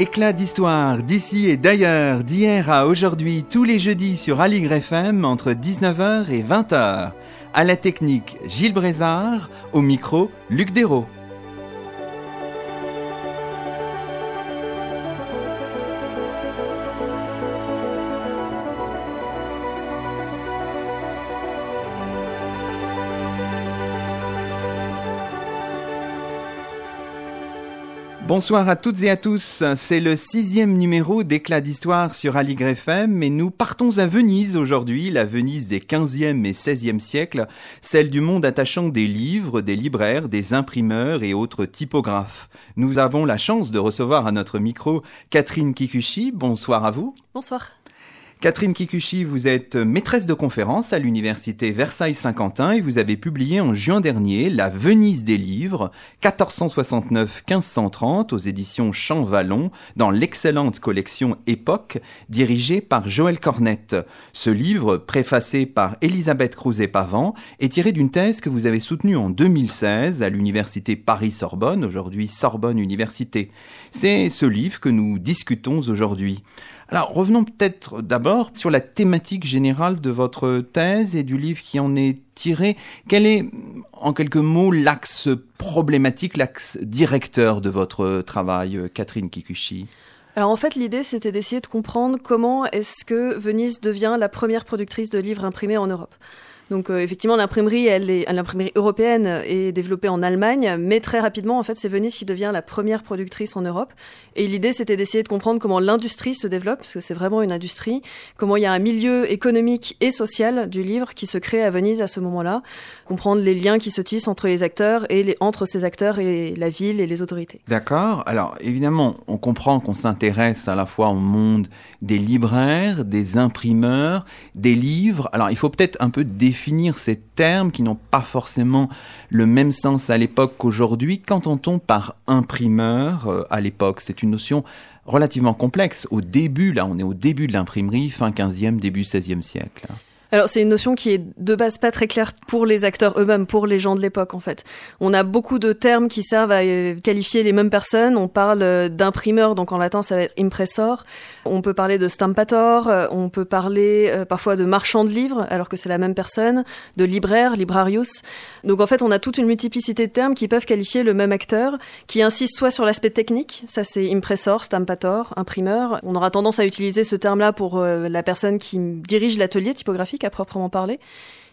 Éclat d'histoire d'ici et d'ailleurs, d'hier à aujourd'hui, tous les jeudis sur Aligre FM entre 19h et 20h. À la technique, Gilles Brézard, au micro, Luc Dérault. Bonsoir à toutes et à tous, c'est le sixième numéro d'Éclat d'Histoire sur Aligre FM et nous partons à Venise aujourd'hui, la Venise des 15e et 16e siècles, celle du monde attachant des livres, des libraires, des imprimeurs et autres typographes. Nous avons la chance de recevoir à notre micro Catherine Kikuchi, bonsoir à vous. Bonsoir. Catherine Kikuchi, vous êtes maîtresse de conférence à l'université Versailles-Saint-Quentin et vous avez publié en juin dernier La Venise des livres, 1469-1530 aux éditions Champ-Vallon dans l'excellente collection Époque dirigée par Joël Cornette. Ce livre, préfacé par Elisabeth Crouzet-Pavant, est tiré d'une thèse que vous avez soutenue en 2016 à l'université Paris-Sorbonne, aujourd'hui Sorbonne Université. C'est ce livre que nous discutons aujourd'hui. Alors revenons peut-être d'abord sur la thématique générale de votre thèse et du livre qui en est tiré. Quel est, en quelques mots, l'axe problématique, l'axe directeur de votre travail, Catherine Kikuchi? Alors en fait, l'idée, c'était d'essayer de comprendre comment est-ce que Venise devient la première productrice de livres imprimés en Europe. Donc euh, effectivement, l'imprimerie, elle est l'imprimerie européenne est développée en Allemagne, mais très rapidement, en fait, c'est Venise qui devient la première productrice en Europe. Et l'idée, c'était d'essayer de comprendre comment l'industrie se développe, parce que c'est vraiment une industrie, comment il y a un milieu économique et social du livre qui se crée à Venise à ce moment-là, comprendre les liens qui se tissent entre les acteurs et entre ces acteurs et la ville et les autorités. D'accord. Alors évidemment, on comprend qu'on s'intéresse à la fois au monde des libraires, des imprimeurs, des livres. Alors il faut peut-être un peu définir définir ces termes qui n'ont pas forcément le même sens à l'époque qu'aujourd'hui. Qu'entend-on par imprimeur euh, à l'époque? C'est une notion relativement complexe. Au début, là, on est au début de l'imprimerie, fin 15e, début 16e siècle. Alors c'est une notion qui est de base pas très claire pour les acteurs eux-mêmes, pour les gens de l'époque en fait. On a beaucoup de termes qui servent à euh, qualifier les mêmes personnes. On parle euh, d'imprimeur, donc en latin ça va être impressor. On peut parler de stampator, euh, on peut parler parfois de marchand de livres, alors que c'est la même personne, de libraire, librarius. Donc en fait on a toute une multiplicité de termes qui peuvent qualifier le même acteur, qui insiste soit sur l'aspect technique, ça c'est impressor, stampator, imprimeur. On aura tendance à utiliser ce terme-là pour la personne qui dirige l'atelier typographique à proprement parler.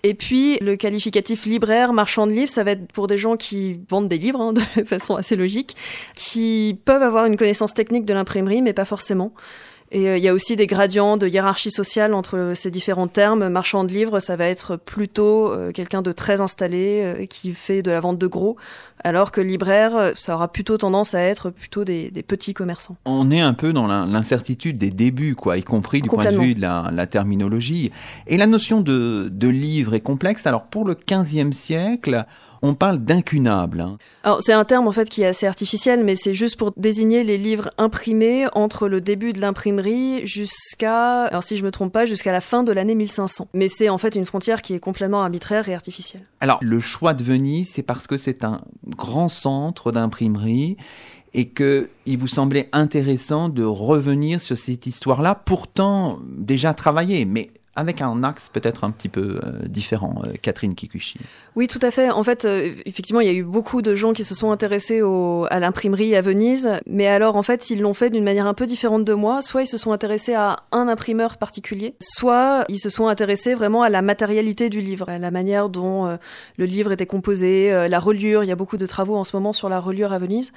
Et puis le qualificatif libraire, marchand de livres, ça va être pour des gens qui vendent des livres hein, de façon assez logique, qui peuvent avoir une connaissance technique de l'imprimerie, mais pas forcément. Et euh, il y a aussi des gradients de hiérarchie sociale entre ces différents termes. Marchand de livres, ça va être plutôt euh, quelqu'un de très installé euh, qui fait de la vente de gros, alors que libraire, ça aura plutôt tendance à être plutôt des, petits commerçants. On est un peu dans l'incertitude des débuts, quoi, y compris du point de vue de la, terminologie. Et la notion de, de livre est complexe. Alors pour le 15e siècle, on parle d'incunable. Hein. Alors c'est un terme en fait qui est assez artificiel, mais c'est juste pour désigner les livres imprimés entre le début de l'imprimerie jusqu'à, alors si je me trompe pas, jusqu'à la fin de l'année 1500. Mais c'est en fait une frontière qui est complètement arbitraire et artificielle. Alors le choix de Venise, c'est parce que c'est un grand centre d'imprimerie et qu'il vous semblait intéressant de revenir sur cette histoire-là, pourtant déjà travaillée, mais avec un axe peut-être un petit peu euh, différent, euh, Catherine Kikuchi. Oui, tout à fait. En fait, euh, effectivement, il y a eu beaucoup de gens qui se sont intéressés à l'imprimerie à Venise, mais alors en fait, ils l'ont fait d'une manière un peu différente de moi. Soit ils se sont intéressés à un imprimeur particulier, soit ils se sont intéressés vraiment à la matérialité du livre, à la manière dont le livre était composé, la reliure. Il y a beaucoup de travaux en ce moment sur la reliure à Venise.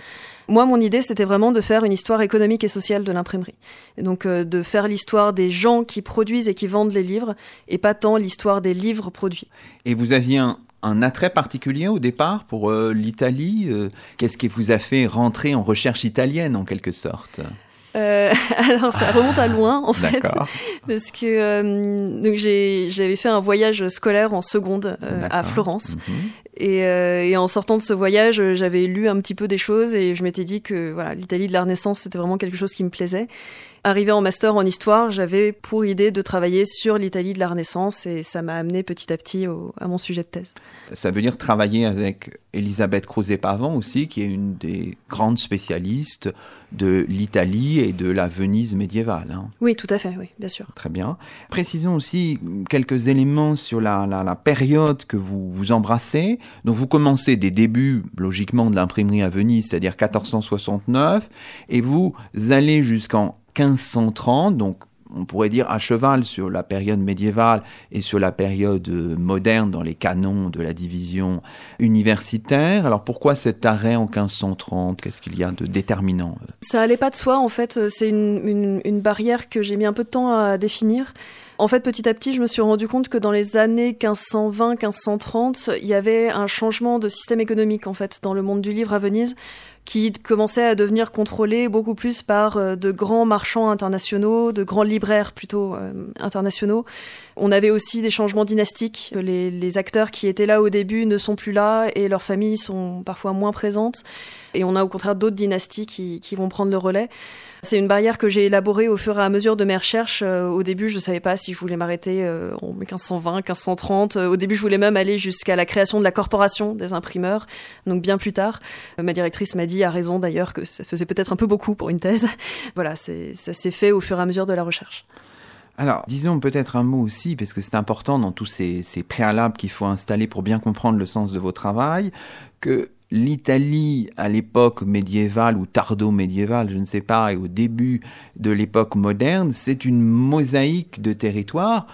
Moi, mon idée, c'était vraiment de faire une histoire économique et sociale de l'imprimerie. Donc, de faire l'histoire des gens qui produisent et qui vendent les livres et pas tant l'histoire des livres produits. Et vous aviez un, attrait particulier au départ pour euh, l'Italie euh, Qu'est-ce qui vous a fait rentrer en recherche italienne en quelque sorte? Euh, alors ça remonte à loin en fait, parce que donc j'avais fait un voyage scolaire en seconde à Florence, mhm. Euh, et, en sortant de ce voyage, j'avais lu un petit peu des choses et je m'étais dit que voilà, l'Italie de la Renaissance, c'était vraiment quelque chose qui me plaisait. Arrivé en master en histoire, j'avais pour idée de travailler sur l'Italie de la Renaissance et ça m'a amené petit à petit à mon sujet de thèse. Ça veut dire travailler avec Elisabeth Crozet-Pavant aussi, qui est une des grandes spécialistes de l'Italie et de la Venise médiévale. Hein. Oui, tout à fait, oui, bien sûr. Très bien. Précisons aussi quelques éléments sur la, la, période que vous, vous embrassez. Donc vous commencez des débuts, logiquement, de l'imprimerie à Venise, c'est-à-dire 1469, et vous allez jusqu'en 1530, donc on pourrait dire à cheval sur la période médiévale et sur la période moderne dans les canons de la division universitaire. Alors pourquoi cet arrêt en 1530 Qu'est-ce qu'il y a de déterminant Ça allait pas de soi en fait, c'est une, une barrière que j'ai mis un peu de temps à définir. En fait, petit à petit, je me suis rendu compte que dans les années 1520-1530, il y avait un changement de système économique en fait dans le monde du livre à Venise qui commençait à devenir contrôlé beaucoup plus par euh, de grands marchands internationaux, de grands libraires plutôt euh, internationaux. On avait aussi des changements dynastiques. Les, acteurs qui étaient là au début ne sont plus là et leurs familles sont parfois moins présentes. Et on a au contraire d'autres dynasties qui vont prendre le relais. C'est une barrière que j'ai élaborée au fur et à mesure de mes recherches. Euh, au début, je ne savais pas si je voulais m'arrêter euh, en 1520, 1530. Euh, au début, je voulais même aller jusqu'à la création de la corporation des imprimeurs, donc bien plus tard. Ma directrice m'a dit, à raison d'ailleurs, que ça faisait peut-être un peu beaucoup pour une thèse. voilà, ça s'est fait au fur et à mesure de la recherche. Alors, disons peut-être un mot aussi, parce que c'est important dans tous ces, préalables qu'il faut installer pour bien comprendre le sens de vos travail, que l'Italie à l'époque médiévale ou tardo-médiévale, je ne sais pas, et au début de l'époque moderne, c'est une mosaïque de territoires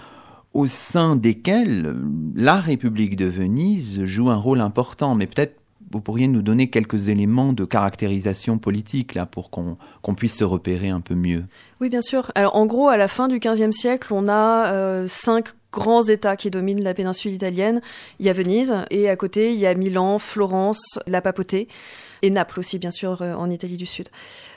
au sein desquels la République de Venise joue un rôle important. Mais peut-être vous pourriez nous donner quelques éléments de caractérisation politique là pour qu'on puisse se repérer un peu mieux. Oui, bien sûr. Alors en gros, à la fin du XVe siècle, on a euh, cinq grands États qui dominent la péninsule italienne. Il y a Venise et à côté, il y a Milan, Florence, la Papauté et Naples aussi, bien sûr, euh, en Italie du Sud.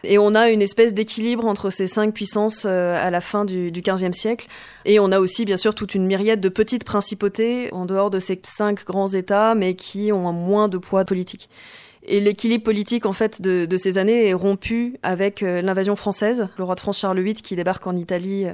Et on a une espèce d'équilibre entre ces cinq puissances euh, à la fin du, du XVe siècle. Et on a aussi, bien sûr, toute une myriade de petites principautés en dehors de ces cinq grands États, mais qui ont moins de poids politique. Et l'équilibre politique en fait de, ces années est rompu avec euh, l'invasion française, le roi de France Charles VIII qui débarque en Italie euh,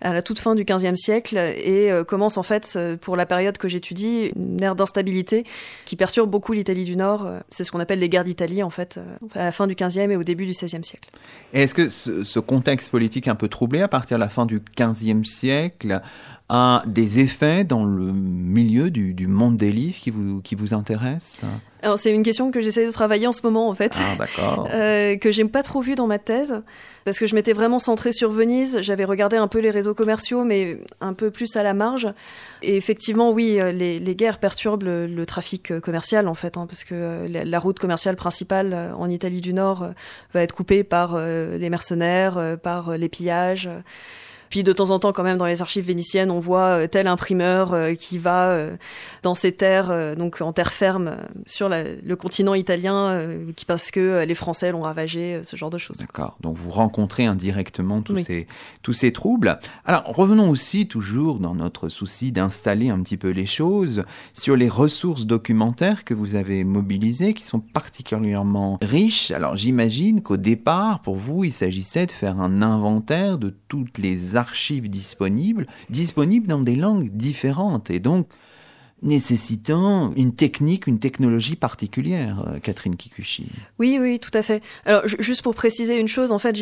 à la toute fin du XVe siècle et euh, commence en fait pour la période que j'étudie une ère d'instabilité qui perturbe beaucoup l'Italie du Nord. C'est ce qu'on appelle les guerres d'Italie en fait à la fin du XVe et au début du XVIe siècle. Est-ce que ce, ce, contexte politique un peu troublé à partir de la fin du XVe siècle a des effets dans le milieu du, du monde des livres qui vous, qui vous intéresse? Alors c'est une question que j'essaie de travailler en ce moment en fait, ah, euh, que j'ai pas trop vu dans ma thèse, parce que je m'étais vraiment centrée sur Venise, j'avais regardé un peu les réseaux commerciaux, mais un peu plus à la marge. Et effectivement, oui, euh, les, les guerres perturbent le, trafic euh, commercial en fait, hein, parce que euh, la, la, route commerciale principale en Italie du Nord va être coupée par les mercenaires, par les pillages. Puis de temps en temps, quand même, dans les archives vénitiennes, on voit euh, tel imprimeur euh, qui va euh, dans ses terres, donc en terre ferme, sur le continent italien, parce que les Français l'ont ravagé, ce genre de choses. D'accord. Donc vous rencontrez indirectement tous, ces, tous ces troubles. Alors revenons aussi toujours dans notre souci d'installer un petit peu les choses sur les ressources documentaires que vous avez mobilisées, qui sont particulièrement riches. Alors j'imagine qu'au départ, pour vous, il s'agissait de faire un inventaire de toutes les archives disponibles, disponibles dans des langues différentes et donc nécessitant une technique, une technologie particulière, euh, Catherine Kikuchi. Oui, oui, tout à fait. Alors, juste pour préciser une chose, en fait,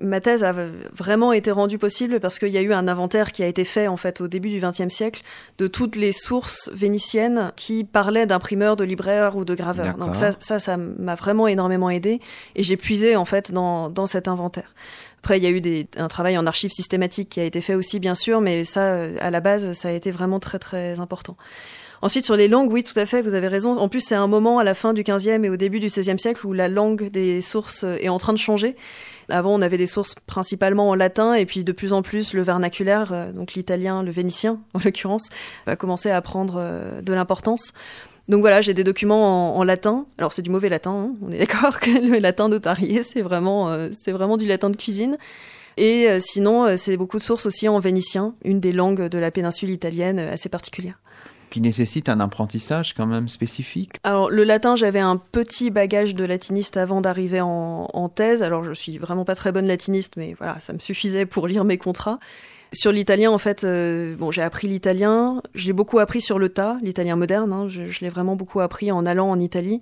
ma thèse a vraiment été rendue possible parce qu'il y a eu un inventaire qui a été fait, en fait, au début du XXe siècle, de toutes les sources vénitiennes qui parlaient d'imprimeurs, de libraires ou de graveurs. Donc ça, ça, ça m'a vraiment énormément aidé et j'ai puisé, en fait, dans, dans cet inventaire. Après, il y a eu un travail en archives systématiques qui a été fait aussi, bien sûr, mais ça, à la base, ça a été vraiment très, très important. Ensuite, sur les langues, oui, tout à fait, vous avez raison. En plus, c'est un moment à la fin du 15e et au début du 16e siècle où la langue des sources est en train de changer. Avant, on avait des sources principalement en latin, et puis de plus en plus, le vernaculaire, euh, donc l'italien, le vénitien en l'occurrence, va commencer à prendre euh, de l'importance. Donc voilà, j'ai des documents en, latin. Alors c'est du mauvais latin, hein. on est d'accord que le latin d'Otarié, c'est vraiment, euh, c'est vraiment du latin de cuisine. Et sinon, c'est beaucoup de sources aussi en vénitien, une des langues de la péninsule italienne assez particulière. qui nécessite un apprentissage quand même spécifique Alors le latin, j'avais un petit bagage de latiniste avant d'arriver en, en, thèse. Alors je suis vraiment pas très bonne latiniste, mais voilà, ça me suffisait pour lire mes contrats. Sur l'italien, en fait, euh, bon, j'ai appris l'italien. J'ai beaucoup appris sur le tas, l'italien moderne. Hein, je, l'ai vraiment beaucoup appris en allant en Italie.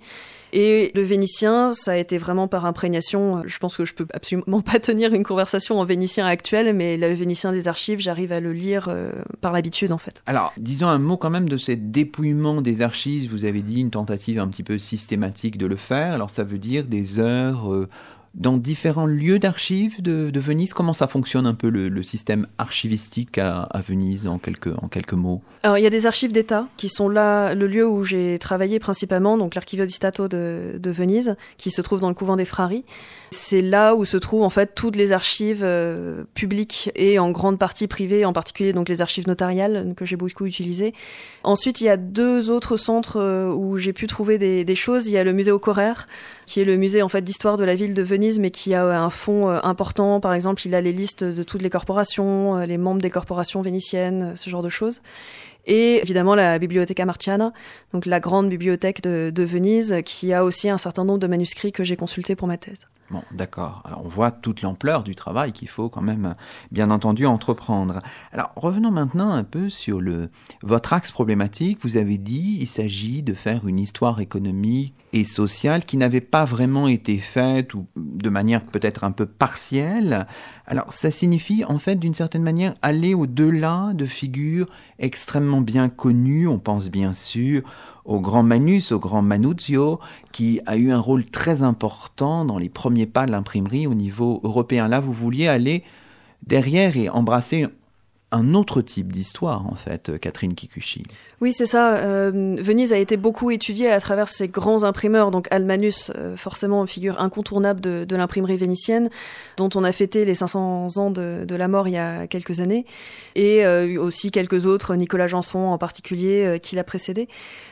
Et le vénitien, ça a été vraiment par imprégnation. Je pense que je peux absolument pas tenir une conversation en vénitien actuel, mais le vénitien des archives, j'arrive à le lire euh, par l'habitude, en fait. Alors, disons un mot quand même de ce dépouillement des archives. Vous avez dit une tentative un petit peu systématique de le faire. Alors, ça veut dire des heures. Euh, dans différents lieux d'archives de, Venise? Comment ça fonctionne un peu le, système archivistique à, à, Venise en quelques, en quelques mots? Alors il y a des archives d'État qui sont là, le lieu où j'ai travaillé principalement, donc l'Archivio di Stato de, de, Venise, qui se trouve dans le couvent des Frari. C'est là où se trouvent en fait toutes les archives euh, publiques et en grande partie privées, en particulier donc les archives notariales que j'ai beaucoup utilisées. Ensuite, il y a deux autres centres euh, où j'ai pu trouver des, choses. Il y a le musée au Correr, qui est le musée en fait d'histoire de la ville de Venise, mais qui a un fonds euh, important. Par exemple, il a les listes de toutes les corporations, les membres des corporations vénitiennes, ce genre de choses et évidemment la Biblioteca Martiana, donc la grande bibliothèque de, Venise, qui a aussi un certain nombre de manuscrits que j'ai consultés pour ma thèse. Bon, d'accord. Alors on voit toute l'ampleur du travail qu'il faut quand même, bien entendu, entreprendre. Alors revenons maintenant un peu sur le votre axe problématique. Vous avez dit il s'agit de faire une histoire économique et sociale qui n'avait pas vraiment été faite ou de manière peut-être un peu partielle. Alors ça signifie en fait d'une certaine manière aller au-delà de figures extrêmement bien connues. On pense bien sûr au grand Manus, au grand Manuzio, qui a eu un rôle très important dans les premiers pas de l'imprimerie au niveau européen. Là, vous vouliez aller derrière et embrasser un autre type d'histoire, en fait, Catherine Kikuchi. Oui, c'est ça. Euh, Venise a été beaucoup étudiée à travers ses grands imprimeurs. Donc Almanus, euh, forcément, figure incontournable de, l'imprimerie vénitienne, dont on a fêté les 500 ans de, la mort il y a quelques années. Et euh, aussi quelques autres, Nicolas Janson en particulier, euh, qui l'a précédé.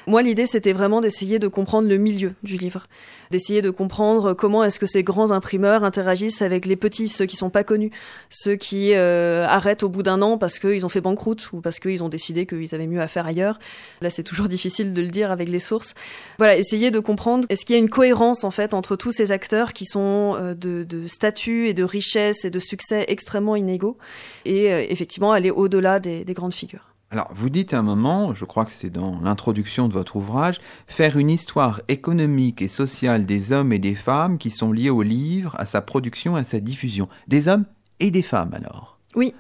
Moi, l'idée, c'était vraiment d'essayer de comprendre le milieu du livre. D'essayer de comprendre comment est-ce que ces grands imprimeurs interagissent avec les petits, ceux qui sont pas connus, ceux qui euh, arrêtent au bout d'un an parce qu'ils ont fait banqueroute ou parce qu'ils ont décidé qu'ils avaient mieux à faire ailleurs. Là, c'est toujours difficile de le dire avec les sources. Voilà, essayer de comprendre est-ce qu'il y a une cohérence en fait entre tous ces acteurs qui sont euh, de, de, statut et de richesse et de succès extrêmement inégaux et euh, effectivement aller au-delà des, des grandes figures? Alors, vous dites à un moment, je crois que c'est dans l'introduction de votre ouvrage, faire une histoire économique et sociale des hommes et des femmes qui sont liés au livre, à sa production, à sa diffusion. Des hommes et des femmes, alors? Oui.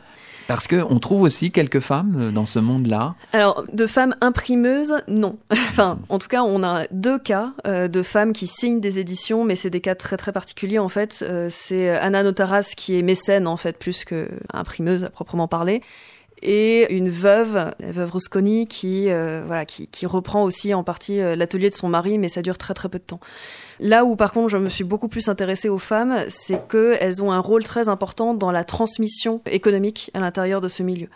Parce qu'on trouve aussi quelques femmes dans ce monde-là. Alors, de femmes imprimeuses, non. enfin, en tout cas, on a deux cas euh, de femmes qui signent des éditions, mais c'est des cas très très particuliers en fait. Euh, c'est Anna Notaras qui est mécène en fait, plus que imprimeuse à proprement parler et une veuve, la veuve Rosconi, qui, euh, voilà, qui, qui, reprend aussi en partie euh, l'atelier de son mari, mais ça dure très très peu de temps. Là où par contre je me suis beaucoup plus intéressée aux femmes, c'est qu'elles ont un rôle très important dans la transmission économique à l'intérieur de ce milieu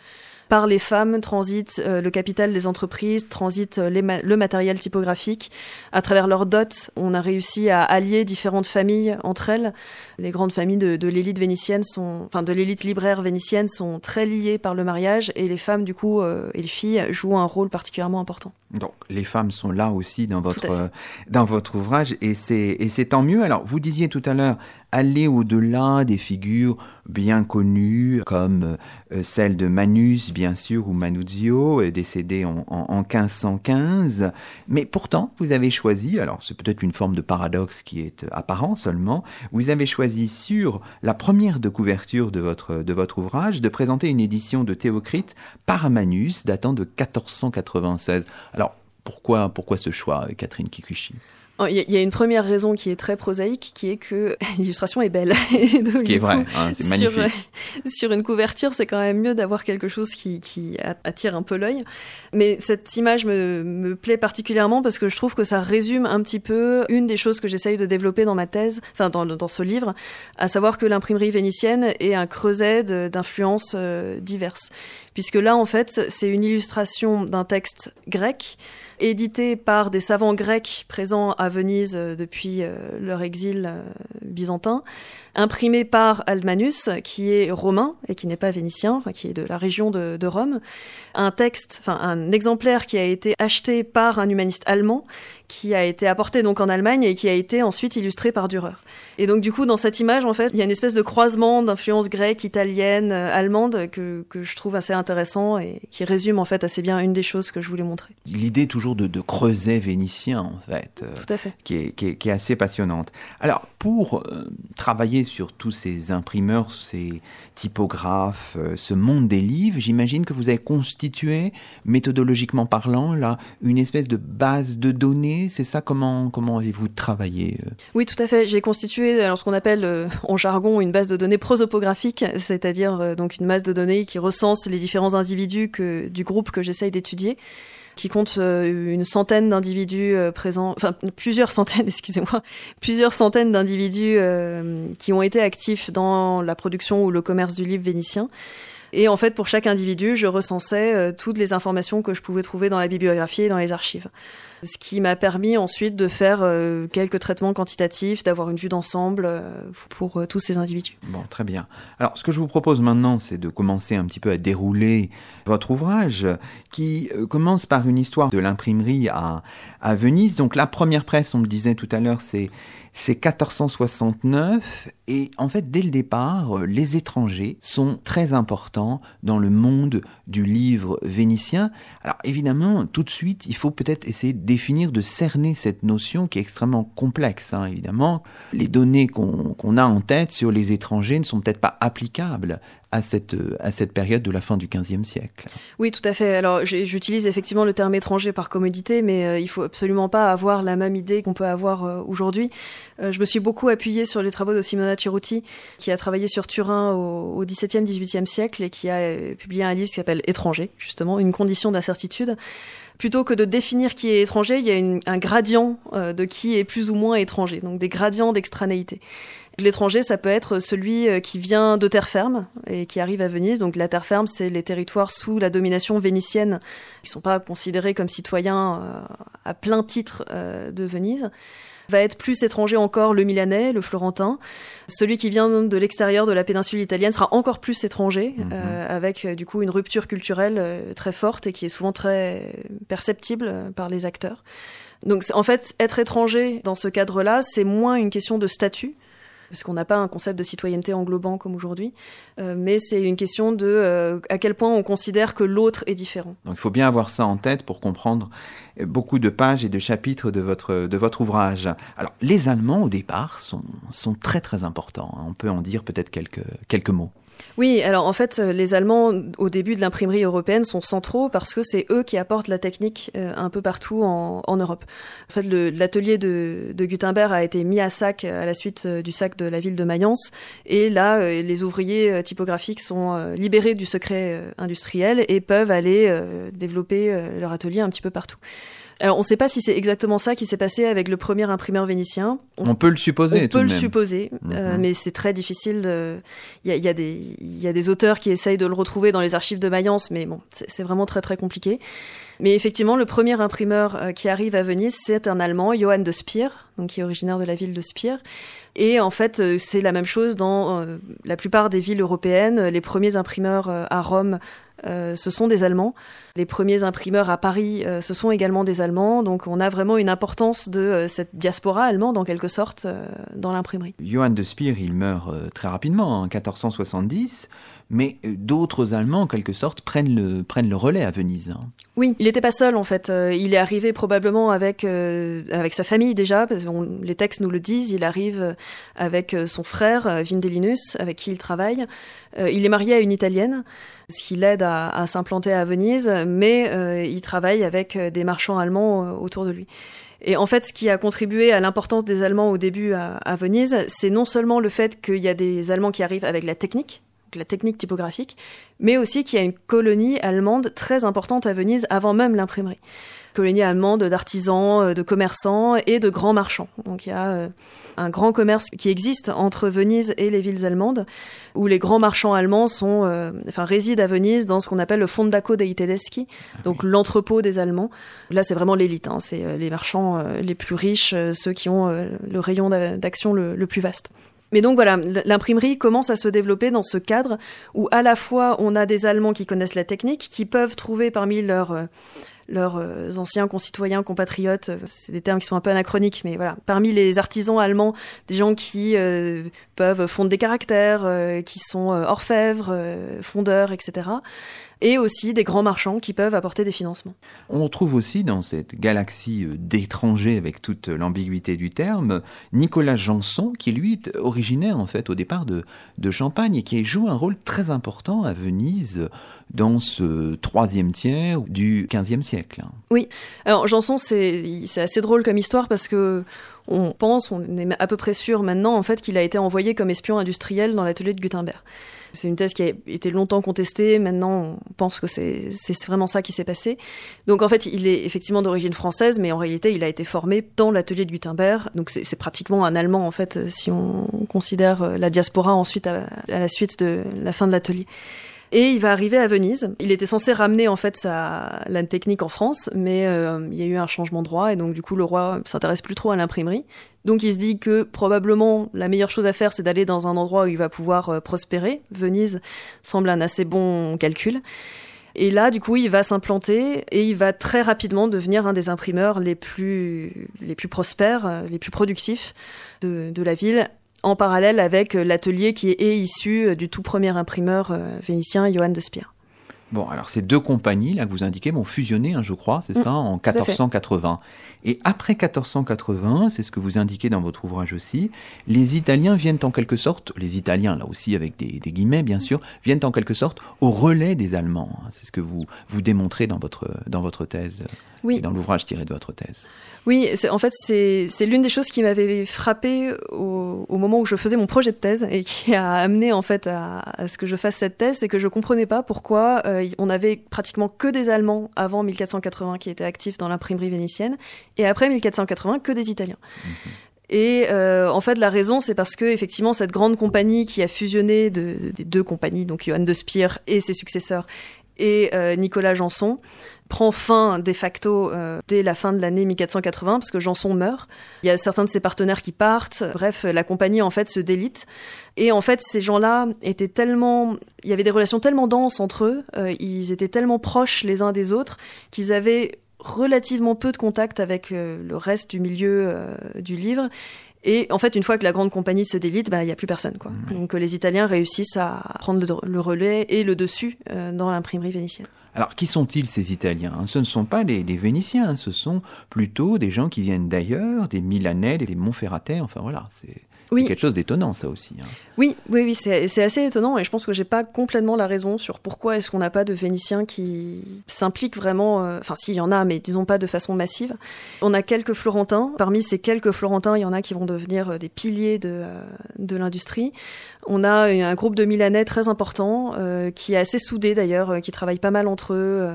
par les femmes transite euh, le capital des entreprises, transite euh, le matériel typographique. À travers leurs dots, on a réussi à allier différentes familles entre elles. Les grandes familles de, de l'élite vénitienne sont, enfin de l'élite libraire vénitienne sont très liées par le mariage et les femmes du coup euh, et les filles jouent un rôle particulièrement important. Donc les femmes sont là aussi dans votre euh, dans votre ouvrage et c'est tant mieux. Alors vous disiez tout à l'heure aller au-delà des figures bien connues comme euh, celle de Manus bien sûr ou Manuzio euh, décédé en, en, en 1515 mais pourtant vous avez choisi alors c'est peut-être une forme de paradoxe qui est apparent seulement vous avez choisi sur la première de couverture de votre de votre ouvrage de présenter une édition de Théocrite par Manus datant de 1496 alors, pourquoi, pourquoi ce choix, Catherine Kikuchi? Il y, a une première raison qui est très prosaïque, qui est que l'illustration est belle. Donc, ce qui est vrai, hein, c'est magnifique. Sur, sur, une couverture, c'est quand même mieux d'avoir quelque chose qui, qui attire un peu l'œil. Mais cette image me, me, plaît particulièrement parce que je trouve que ça résume un petit peu une des choses que j'essaye de développer dans ma thèse, enfin dans, dans ce livre, à savoir que l'imprimerie vénitienne est un creuset d'influences euh, diverses. Puisque là, en fait, c'est une illustration d'un texte grec édité par des savants grecs présents à Venise depuis leur exil byzantin, imprimé par Almanus, qui est romain et qui n'est pas vénitien, qui est de la région de, de Rome. Un texte, enfin un exemplaire qui a été acheté par un humaniste allemand qui a été apporté donc en Allemagne et qui a été ensuite illustré par Dürer. Et donc du coup dans cette image en fait il y a une espèce de croisement d'influences grecques, italiennes, euh, allemandes que, que, je trouve assez intéressant et qui résume en fait assez bien une des choses que je voulais montrer. L'idée toujours de, de, creuset vénitien en fait. Euh, Tout à fait. Qui est, qui est, qui est assez passionnante. Alors pour euh, travailler sur tous ces imprimeurs, ces typographes, euh, ce monde des livres, j'imagine que vous avez constitué méthodologiquement parlant là une espèce de base de données c'est ça comment, comment avez-vous travaillé euh Oui, tout à fait. J'ai constitué alors, ce qu'on appelle euh, en jargon une base de données prosopographique, c'est-à-dire euh, donc une base de données qui recense les différents individus du groupe que j'essaye d'étudier qui compte une centaine d'individus présents, enfin plusieurs centaines, excusez-moi, plusieurs centaines d'individus qui ont été actifs dans la production ou le commerce du livre vénitien. Et en fait, pour chaque individu, je recensais toutes les informations que je pouvais trouver dans la bibliographie et dans les archives ce qui m'a permis ensuite de faire euh, quelques traitements quantitatifs, d'avoir une vue d'ensemble euh, pour euh, tous ces individus. Bon, très bien. Alors, ce que je vous propose maintenant, c'est de commencer un petit peu à dérouler votre ouvrage, qui commence par une histoire de l'imprimerie à, Venise. Donc, la première presse, on le disait tout à l'heure, c'est c'est 1469 et en fait dès le départ les étrangers sont très importants dans le monde du livre vénitien. Alors évidemment tout de suite il faut peut-être essayer de définir, de cerner cette notion qui est extrêmement complexe hein, évidemment. Les données qu'on a en tête sur les étrangers ne sont peut-être pas applicables à cette, période de la fin du XVe siècle. Oui, tout à fait. Alors, j'utilise effectivement le terme étranger par commodité, mais euh, il faut absolument pas avoir la même idée qu'on peut avoir euh, aujourd'hui. Euh, je me suis beaucoup appuyée sur les travaux de Simona Ceruti, qui a travaillé sur Turin au, XVIIe, XVIIIe siècle et qui a publié un livre qui s'appelle Étranger, justement, une condition d'incertitude plutôt que de définir qui est étranger, il y a un gradient de qui est plus ou moins étranger, donc des gradients d'extranéité. L'étranger, ça peut être celui euh, qui vient de terre ferme et qui arrive à Venise. Donc la terre ferme, c'est les territoires sous la domination vénitienne qui sont pas considérés comme citoyens euh, à plein titre euh, de Venise va être plus étranger encore le Milanais, le Florentin. Celui qui vient de l'extérieur de la péninsule italienne sera encore plus étranger, mhm. avec du coup une rupture culturelle très forte et qui est souvent très perceptible par les acteurs. Donc en fait, être étranger dans ce cadre-là, c'est moins une question de statut, parce qu'on n'a pas un concept de citoyenneté englobant comme aujourd'hui, euh, mais c'est une question de euh, à quel point on considère que l'autre est différent. Donc il faut bien avoir ça en tête pour comprendre beaucoup de pages et de chapitres de votre, de votre ouvrage. Alors les Allemands au départ sont, sont très très importants, on peut en dire peut-être quelques, quelques mots. Oui, alors en fait, euh, les Allemands, au début de l'imprimerie européenne, sont centraux parce que c'est eux qui apportent la technique euh, un peu partout en, Europe. En fait, l'atelier de, Gutenberg a été mis à sac à la suite euh, du sac de la ville de Mayence. Et là, les ouvriers typographiques sont libérés du secret industriel et peuvent aller développer leur atelier un petit peu partout. Alors, on ne sait pas si c'est exactement ça qui s'est passé avec le premier imprimeur vénitien. On, peut le supposer. On peut le supposer, euh, mhm. mais c'est très difficile. Il y a, des auteurs qui essayent de le retrouver dans les archives de Mayence, mais bon, c'est vraiment très très compliqué. Mais effectivement, le premier imprimeur euh, qui arrive à Venise, c'est un Allemand, Johann de Speer, donc qui est originaire de la ville de Speer. Et en fait, euh, c'est la même chose dans la plupart des villes européennes. Les premiers imprimeurs à Rome euh, ce sont des Allemands. Les premiers imprimeurs à Paris, euh, ce sont également des Allemands. Donc on a vraiment une importance de euh, cette diaspora allemande, en quelque sorte, dans l'imprimerie. Johann de Speer, il meurt très rapidement, en 1470 mais d'autres Allemands, en quelque sorte, prennent le, relais à Venise. Hein. Oui, il n'était pas seul, en fait. il est arrivé probablement avec, avec sa famille déjà, parce que les textes nous le disent. Il arrive avec son frère, Vindelinus, avec qui il travaille. il est marié à une Italienne ce qui l'aide à, s'implanter à Venise, mais euh, il travaille avec euh, des marchands allemands euh, autour de lui. Et en fait, ce qui a contribué à l'importance des Allemands au début à, Venise, c'est non seulement le fait qu'il y a des Allemands qui arrivent avec la technique, la technique typographique, mais aussi qu'il y a une colonie allemande très importante à Venise avant même l'imprimerie. Colonie allemande d'artisans, euh, de commerçants et de grands marchands. Donc il y a euh, un grand commerce qui existe entre Venise et les villes allemandes, où les grands marchands allemands sont, euh, enfin, résident à Venise dans ce qu'on appelle le Fondaco dei Tedeschi, ah donc l'entrepôt des Allemands. Là, c'est vraiment l'élite, hein, c'est les marchands les plus riches, ceux qui ont le rayon d'action le plus vaste. Mais donc voilà, l'imprimerie commence à se développer dans ce cadre où à la fois on a des Allemands qui connaissent la technique, qui peuvent trouver parmi leurs euh, euh, anciens concitoyens, compatriotes, euh, c'est des termes qui sont un peu anachroniques, mais voilà, parmi les artisans allemands, des gens qui peuvent fondre des caractères, qui sont orfèvres, fondeurs, etc et aussi des grands marchands qui peuvent apporter des financements. On trouve aussi dans cette galaxie euh, d'étrangers, avec toute l'ambiguïté du terme, Nicolas Janson, qui lui est originaire en fait au départ de, de Champagne et qui joue un rôle très important à Venise dans ce troisième tiers du XVe siècle. Oui, alors Janson, c'est assez drôle comme histoire parce que on pense, on est à peu près sûr maintenant en fait qu'il a été envoyé comme espion industriel dans l'atelier de Gutenberg. C'est une thèse qui a été longtemps contestée. Maintenant, on pense que c'est vraiment ça qui s'est passé. Donc, en fait, il est effectivement d'origine française, mais en réalité, il a été formé dans l'atelier de Gutenberg. Donc, c'est pratiquement un Allemand, en fait, si on considère la diaspora ensuite à, la suite de la fin de l'atelier. Et il va arriver à Venise. Il était censé ramener en fait sa, la technique en France, mais euh, il y a eu un changement de roi et donc du coup le roi s'intéresse plus trop à l'imprimerie. Donc il se dit que probablement la meilleure chose à faire, c'est d'aller dans un endroit où il va pouvoir euh, prospérer. Venise semble un assez bon calcul. Et là, du coup, il va s'implanter et il va très rapidement devenir un des imprimeurs les plus, les plus prospères, euh, les plus productifs de, la ville, en parallèle avec euh, l'atelier qui est issu du tout premier imprimeur vénitien, Johann de Spier. Bon, alors ces deux compagnies là que vous indiquez vont fusionner, hein, je crois, c'est mm, ça, en 1480. Et après 1480, c'est ce que vous indiquez dans votre ouvrage aussi, les Italiens viennent en quelque sorte, les Italiens là aussi avec des, guillemets bien sûr, viennent en quelque sorte au relais des Allemands. Hein. C'est ce que vous, vous démontrez dans votre, dans votre thèse oui. et dans l'ouvrage tiré de votre thèse. Oui, en fait, c'est l'une des choses qui m'avait frappé au, moment où je faisais mon projet de thèse et qui a amené en fait à, ce que je fasse cette thèse, c'est que je comprenais pas pourquoi euh, on avait pratiquement que des Allemands avant 1480 qui étaient actifs dans l'imprimerie vénitienne et après 1480 que des Italiens. Mhm. Et euh, en fait, la raison, c'est parce que effectivement, cette grande compagnie qui a fusionné de, des deux compagnies, donc Johann de Spire et ses successeurs, et euh, Nicolas Janson, prend fin de facto euh, dès la fin de l'année 1480 parce que Janson meurt. Il y a certains de ses partenaires qui partent. Bref, la compagnie en fait se délite. Et en fait, ces gens-là étaient tellement, il y avait des relations tellement denses entre eux, euh, ils étaient tellement proches les uns des autres qu'ils avaient relativement peu de contact avec le reste du milieu du livre. Et en fait, une fois que la grande compagnie se délite, bah, il n'y a plus personne. Quoi. Donc les Italiens réussissent à prendre le, relais et le dessus dans l'imprimerie vénitienne. Alors, qui sont-ils ces Italiens Ce ne sont pas les, Vénitiens, ce sont plutôt des gens qui viennent d'ailleurs, des Milanais, des Montferratais, enfin voilà, c'est oui. quelque chose d'étonnant, ça aussi. Hein. Oui, oui, oui, c'est assez étonnant et je pense que j'ai pas complètement la raison sur pourquoi est-ce qu'on n'a pas de Vénitiens qui s'impliquent vraiment. Euh, enfin, s'il y en a, mais disons pas de façon massive. On a quelques Florentins. Parmi ces quelques Florentins, il y en a qui vont devenir euh, des piliers de, euh, de l'industrie. On a un groupe de Milanais très important, qui est assez soudé d'ailleurs, qui travaille pas mal entre eux.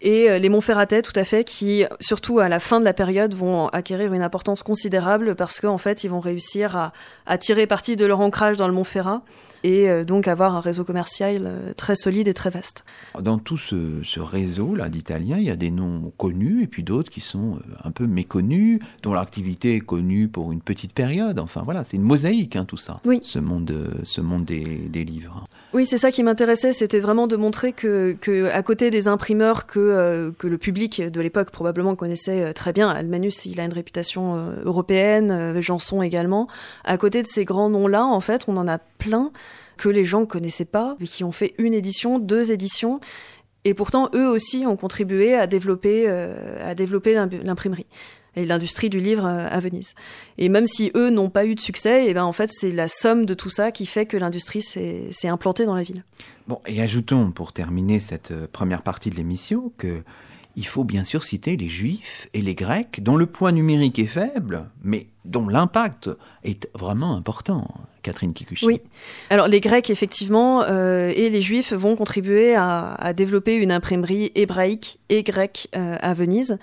et les Montferratais, tout à fait, qui, surtout à la fin de la période, vont acquérir une importance considérable parce qu'en fait, ils vont réussir à, à tirer parti de leur ancrage dans le Montferrat et euh, donc avoir un réseau commercial euh, très solide et très vaste. Dans tout ce, réseau-là d'Italiens, il y a des noms connus et puis d'autres qui sont euh, un peu méconnus, dont l'activité est connue pour une petite période. Enfin voilà, c'est une mosaïque hein, tout ça, oui. ce monde, ce monde des, livres. Oui, c'est ça qui m'intéressait, c'était vraiment de montrer que, que, à côté des imprimeurs que, que le public de l'époque probablement connaissait très bien, Almanus, il a une réputation européenne, Janson également, à côté de ces grands noms-là, en fait, on en a plein que les gens ne connaissaient pas, et qui ont fait une édition, deux éditions, et pourtant eux aussi ont contribué à développer, euh, développer l'imprimerie et l'industrie du livre euh, à Venise. Et même si eux n'ont pas eu de succès, et eh ben en fait c'est la somme de tout ça qui fait que l'industrie s'est implantée dans la ville. Bon, et ajoutons pour terminer cette euh, première partie de l'émission que il faut bien sûr citer les Juifs et les Grecs, dont le poids numérique est faible, mais dont l'impact est vraiment important. Catherine Kikuchi. Oui. Alors les Grecs, effectivement, euh, et les Juifs vont contribuer à, développer une imprimerie hébraïque et grecque euh, à Venise.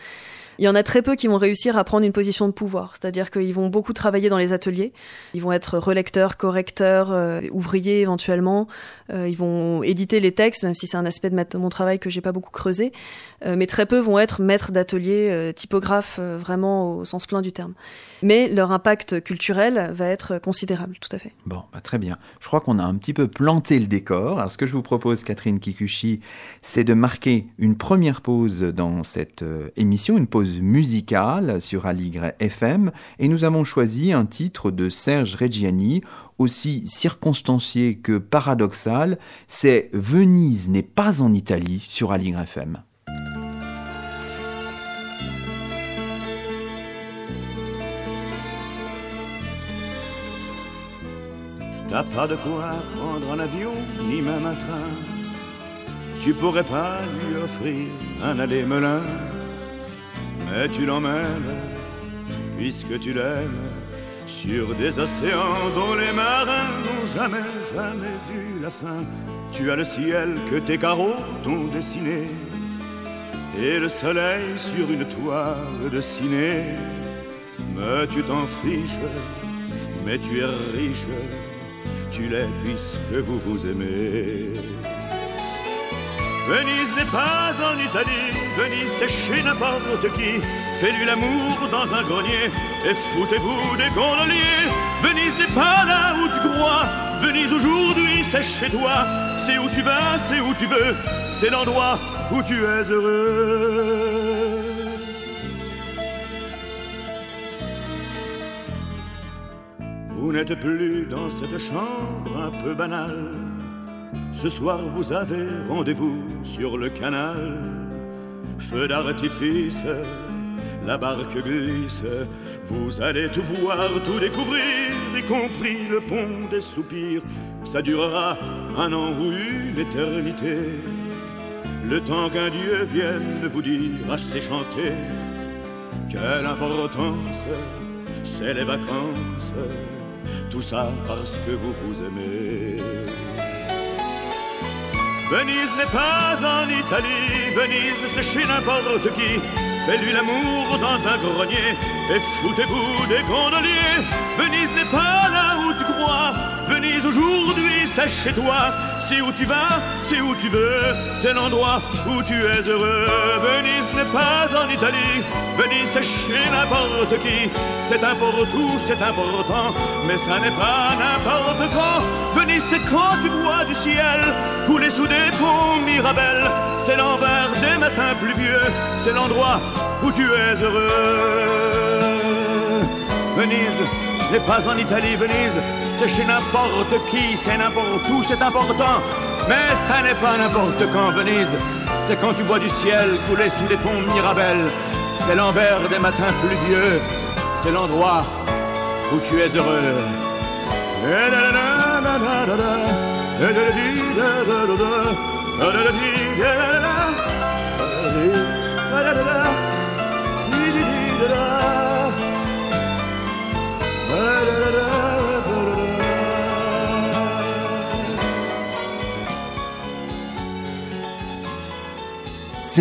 Il y en a très peu qui vont réussir à prendre une position de pouvoir, c'est-à-dire qu'ils vont beaucoup travailler dans les ateliers, ils vont être relecteurs, correcteurs, euh, ouvriers éventuellement, euh, ils vont éditer les textes, même si c'est un aspect de mon travail que j'ai pas beaucoup creusé, euh, mais très peu vont être maîtres d'atelier, typographes vraiment au sens plein du terme. Mais leur impact culturel va être considérable, tout à fait. Bon, bah, très bien. Je crois qu'on a un petit peu planté le décor. Alors ce que je vous propose, Catherine Kikuchi, c'est de marquer une première pause dans cette émission, une pause musicale sur Aligre FM et nous avons choisi un titre de Serge Reggiani, aussi circonstancié que paradoxal, c'est Venise n'est pas en Italie sur Aligre FM. T'as pas de quoi prendre un avion, ni même un train. Tu pourrais pas lui offrir un aller-melin mais tu l'emmènes, puisque tu l'aimes, sur des océans dont les marins n'ont jamais, jamais vu la fin. Tu as le ciel que tes carreaux t'ont dessiné, et le soleil sur une toile de ciné. Mais tu t'en fiches, mais tu es riche, tu l'es puisque vous vous aimez. Venise n'est pas en Italie, Venise c'est chez n'importe qui. Fais-lui l'amour dans un grenier et foutez-vous des gondoliers. Venise n'est pas là où tu crois, Venise aujourd'hui c'est chez toi. C'est où tu vas, c'est où tu veux, c'est l'endroit où tu es heureux. Vous n'êtes plus dans cette chambre un peu banale ce soir vous avez rendez-vous sur le canal. Feu d'artifice, la barque glisse. Vous allez tout voir, tout découvrir, y compris le pont des soupirs. Ça durera un an ou une éternité. Le temps qu'un Dieu vienne vous dire assez chanter. Quelle importance, c'est les vacances. Tout ça parce que vous vous aimez. Venise n'est pas en Italie, Venise c'est chez n'importe qui. Fais-lui l'amour dans un grenier et foutez-vous des gondoliers. Venise n'est pas là où tu crois, Venise aujourd'hui c'est chez toi. C'est où tu vas, c'est où tu veux, c'est l'endroit où tu es heureux. Venise n'est pas en Italie, Venise c'est chez n'importe qui. C'est un tout, c'est important, mais ça n'est pas n'importe quand. Venise c'est quand tu vois du ciel couler sous des ponts Mirabel. C'est l'envers des matins pluvieux, c'est l'endroit où tu es heureux. Venise n'est pas en Italie, Venise c'est chez n'importe qui, c'est n'importe où, c'est important. Mais ça n'est pas n'importe quand Venise, c'est quand tu vois du ciel couler sous les ponts Mirabel. C'est l'envers des matins pluvieux, c'est l'endroit où tu es heureux.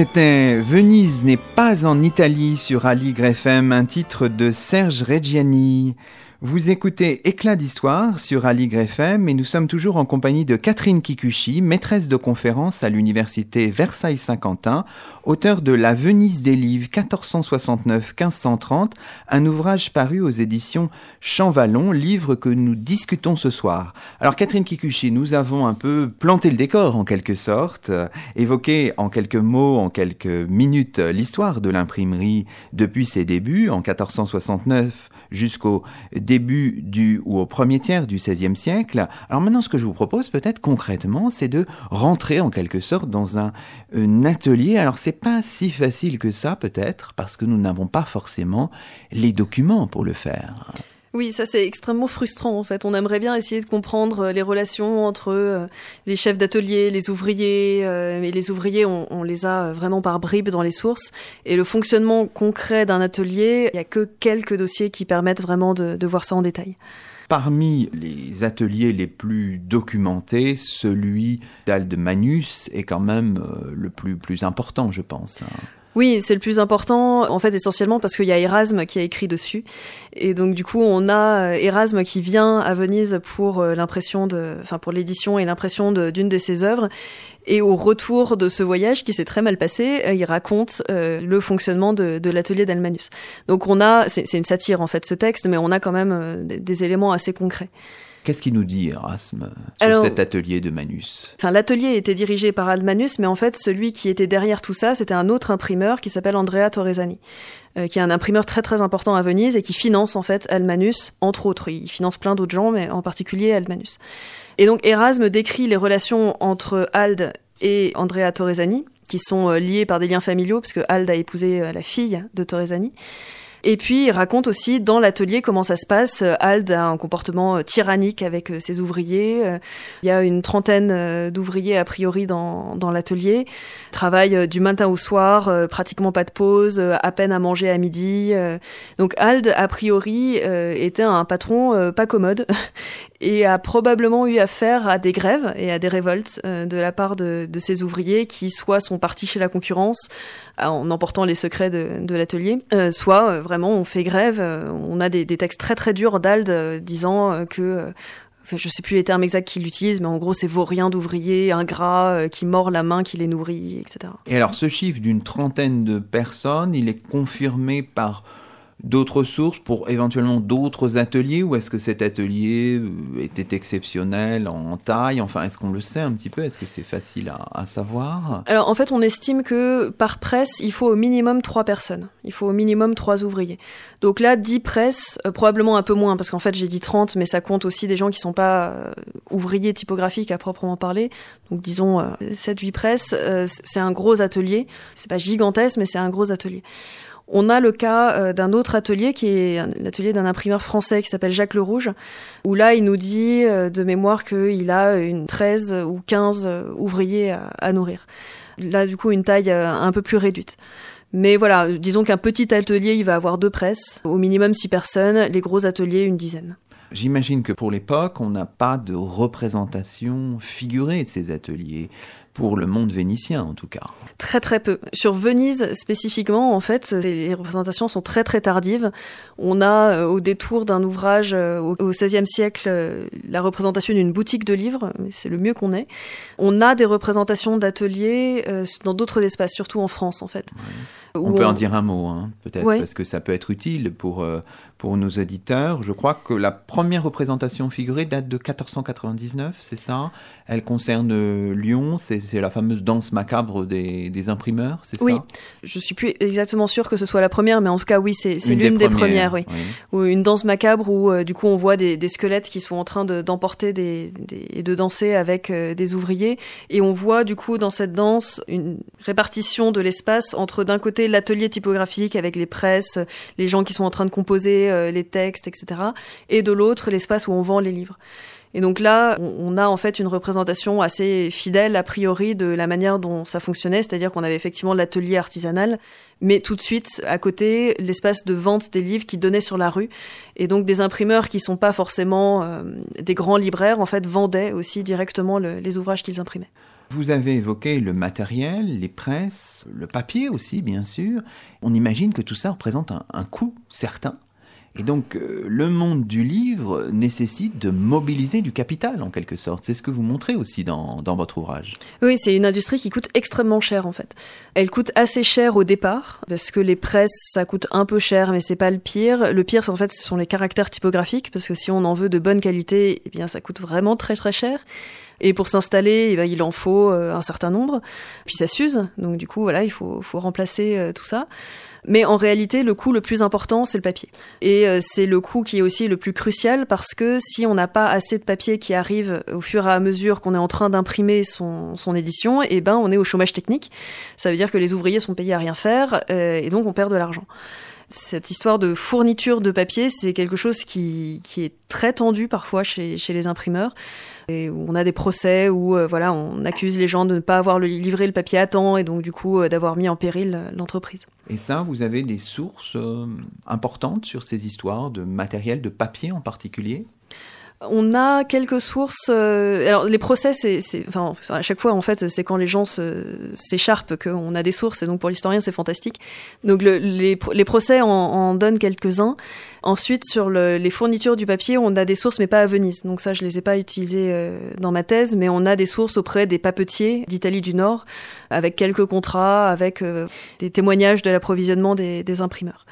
C'était Venise n'est pas en Italie sur Aligre FM, un titre de Serge Reggiani. Vous écoutez Éclat d'histoire sur Aligre FM et nous sommes toujours en compagnie de Catherine Kikuchi, maîtresse de conférence à l'université Versailles-Saint-Quentin, auteur de La Venise des livres 1469-1530, un ouvrage paru aux éditions Champvallon, livre que nous discutons ce soir. Alors Catherine Kikuchi, nous avons un peu planté le décor en quelque sorte, évoqué en quelques mots, en quelques minutes l'histoire de l'imprimerie depuis ses débuts en 1469 jusqu'au début du ou au premier tiers du XVIe siècle. Alors maintenant, ce que je vous propose peut-être concrètement, c'est de rentrer en quelque sorte dans un, atelier. Alors c'est pas si facile que ça peut-être parce que nous n'avons pas forcément les documents pour le faire. Oui, ça c'est extrêmement frustrant en fait. On aimerait bien essayer de comprendre euh, les relations entre euh, les chefs d'atelier, les ouvriers, euh, mais les ouvriers, on, les a vraiment par bribes dans les sources. Et le fonctionnement concret d'un atelier, il n'y a que quelques dossiers qui permettent vraiment de, voir ça en détail. Parmi les ateliers les plus documentés, celui d'Alde Manus est quand même le plus, plus important, je pense. Oui, c'est le plus important, en fait, essentiellement parce qu'il y a Erasme qui a écrit dessus. Et donc, du coup, on a euh, Erasme qui vient à Venise pour euh, l'impression de, enfin, pour l'édition et l'impression d'une de, ses œuvres. Et au retour de ce voyage qui s'est très mal passé, euh, il raconte le fonctionnement de l'atelier d'Almanus. Donc on a, c'est une satire en fait ce texte, mais on a quand même des éléments assez concrets. Qu'est-ce qu'il nous dit Erasme sur cet atelier de Manus? Enfin, l'atelier était dirigé par Manus, mais en fait, celui qui était derrière tout ça, c'était un autre imprimeur qui s'appelle Andrea Torresani, euh, qui est un imprimeur très très important à Venise et qui finance en fait Almanus, entre autres. Il finance plein d'autres gens, mais en particulier Almanus. Et donc Erasme décrit les relations entre Ald et Andrea Torresani, qui sont euh, liés par des liens familiaux, parce que Ald a épousé euh, la fille de Torresani. Et puis il raconte aussi dans l'atelier comment ça se passe. Ald a un comportement euh, tyrannique avec euh, ses ouvriers. Euh, il y a une trentaine d'ouvriers a priori dans, dans l'atelier. Travaille du matin au soir, pratiquement pas de pause, à peine à manger à midi. Donc Ald a priori était un patron pas commode et a probablement eu affaire à des grèves et à des révoltes de la part de, de ses ouvriers qui soit sont partis chez la concurrence en emportant les secrets de, l'atelier, soit vraiment on fait grève. Euh, on a des, textes très très durs d'Ald euh, disant euh, que je je sais plus les termes exacts qu'il utilise, mais en gros, c'est vaurien d'ouvriers, ingrat, qui mord la main qui les nourrit, etc. Et alors, ce chiffre d'une trentaine de personnes, il est confirmé par d'autres sources pour éventuellement d'autres ateliers ou est-ce que cet atelier euh, était exceptionnel en taille? Enfin, est-ce qu'on le sait un petit peu? Est-ce que c'est facile à, savoir? Alors en fait, on estime que par presse, il faut au minimum trois personnes. Il faut au minimum trois ouvriers. Donc là, 10 presses, euh, probablement un peu moins parce qu'en fait j'ai dit 30, mais ça compte aussi des gens qui sont pas euh, ouvriers typographiques à proprement parler. Donc disons 7-8 presses, c'est un gros atelier. C'est pas gigantesque, mais c'est un gros atelier. On a le cas euh, d'un autre atelier qui est l'atelier d'un imprimeur français qui s'appelle Jacques Le Rouge, où là il nous dit euh, de mémoire qu'il a une 13 ou 15 euh, ouvriers à, nourrir. Là du coup une taille un peu plus réduite. Mais voilà, disons qu'un petit atelier il va avoir deux presses, au minimum six personnes, les gros ateliers une dizaine. J'imagine que pour l'époque, on n'a pas de représentation figurée de ces ateliers pour le monde vénitien en tout cas. Très très peu. Sur Venise spécifiquement, en fait, les représentations sont très très tardives. On a euh, au détour d'un ouvrage euh, au XVIe siècle euh, la représentation d'une boutique de livres, c'est le mieux qu'on ait. On a des représentations d'ateliers dans d'autres espaces, surtout en France en fait. On peut en dire un mot, hein, peut-être, parce que ça peut être utile pour, euh, pour nos éditeurs. Je crois que la première représentation figurée date de 1499, c'est ça? Elle concerne euh, Lyon, c'est la fameuse danse macabre des, des imprimeurs, c'est oui. ça? Oui, je suis plus exactement sûr que ce soit la première, mais en tout cas, oui, c'est l'une des, premières, oui. Ou une danse macabre où, euh, du coup, on voit des, des, squelettes qui sont en train d'emporter des, et de danser avec des ouvriers. Et on voit, du coup, dans cette danse, une répartition de l'espace entre, d'un côté, l'atelier typographique avec les presses, les gens qui sont en train de composer euh, les textes, etc. Et de l'autre, l'espace où on vend les livres. Et donc là, on a en fait une représentation assez fidèle a priori de la manière dont ça fonctionnait, c'est-à-dire qu'on avait effectivement l'atelier artisanal, mais tout de suite à côté l'espace de vente des livres qui donnait sur la rue, et donc des imprimeurs qui sont pas forcément euh, des grands libraires en fait vendaient aussi directement les ouvrages qu'ils imprimaient. Vous avez évoqué le matériel, les presses, le papier aussi, bien sûr. On imagine que tout ça représente un, coût certain. Et donc, euh, le monde du livre nécessite de mobiliser du capital, en quelque sorte. C'est ce que vous montrez aussi dans, dans votre ouvrage. Oui, c'est une industrie qui coûte extrêmement cher, en fait. Elle coûte assez cher au départ, parce que les presses, ça coûte un peu cher, mais c'est pas le pire. Le pire, en fait, ce sont les caractères typographiques, parce que si on en veut de bonne qualité, eh bien, ça coûte vraiment très, très cher. Et pour s'installer, eh ben, il en faut euh, un certain nombre. Puis ça s'use, donc du coup, voilà, il faut, faut remplacer euh, tout ça. Mais en réalité, le coût le plus important, c'est le papier. Et euh, c'est le coût qui est aussi le plus crucial parce que si on n'a pas assez de papier qui arrive au fur et à mesure qu'on est en train d'imprimer son, édition, eh ben on est au chômage technique. Ça veut dire que les ouvriers sont payés à rien faire et donc on perd de l'argent. Cette histoire de fourniture de papier, c'est quelque chose qui, est très tendu parfois chez les imprimeurs. On a des procès où euh, voilà, on accuse les gens de ne pas avoir livré le papier à temps et donc du coup euh, d'avoir mis en péril euh, l'entreprise. Et ça, vous avez des sources importantes sur ces histoires de matériel, de papier en particulier? On a quelques sources. Euh, alors les procès, c'est, enfin, à chaque fois en fait, c'est quand les gens s'écharpent qu'on a des sources. Et donc pour l'historien, c'est fantastique. Donc le, les, les, procès en, en donnent quelques-uns. Ensuite, sur le, les fournitures du papier, on a des sources, mais pas à Venise. Donc ça, je les ai pas utilisées euh, dans ma thèse, mais on a des sources auprès des papetiers d'Italie du Nord, avec quelques contrats, avec euh, des témoignages de l'approvisionnement des, des imprimeurs.